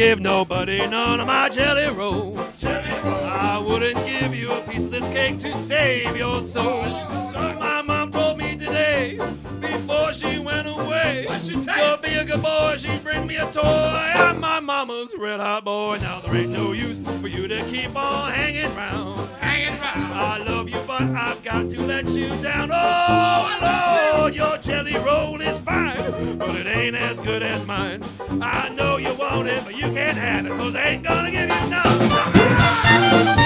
Give nobody none of my jelly roll. jelly roll. I wouldn't give you a piece of this cake to save your soul. Oh, my mom told me today, before she went away, to be a good boy, she'd bring me a toy. I'm my mama's red hot boy. Now there ain't no use for you to keep on hanging round. Hanging round. I love you, but I've got to let you down. Oh, Lord, your jelly roll is but it ain't as good as mine. I know you want it, but you can't have it, cause I ain't gonna give you none.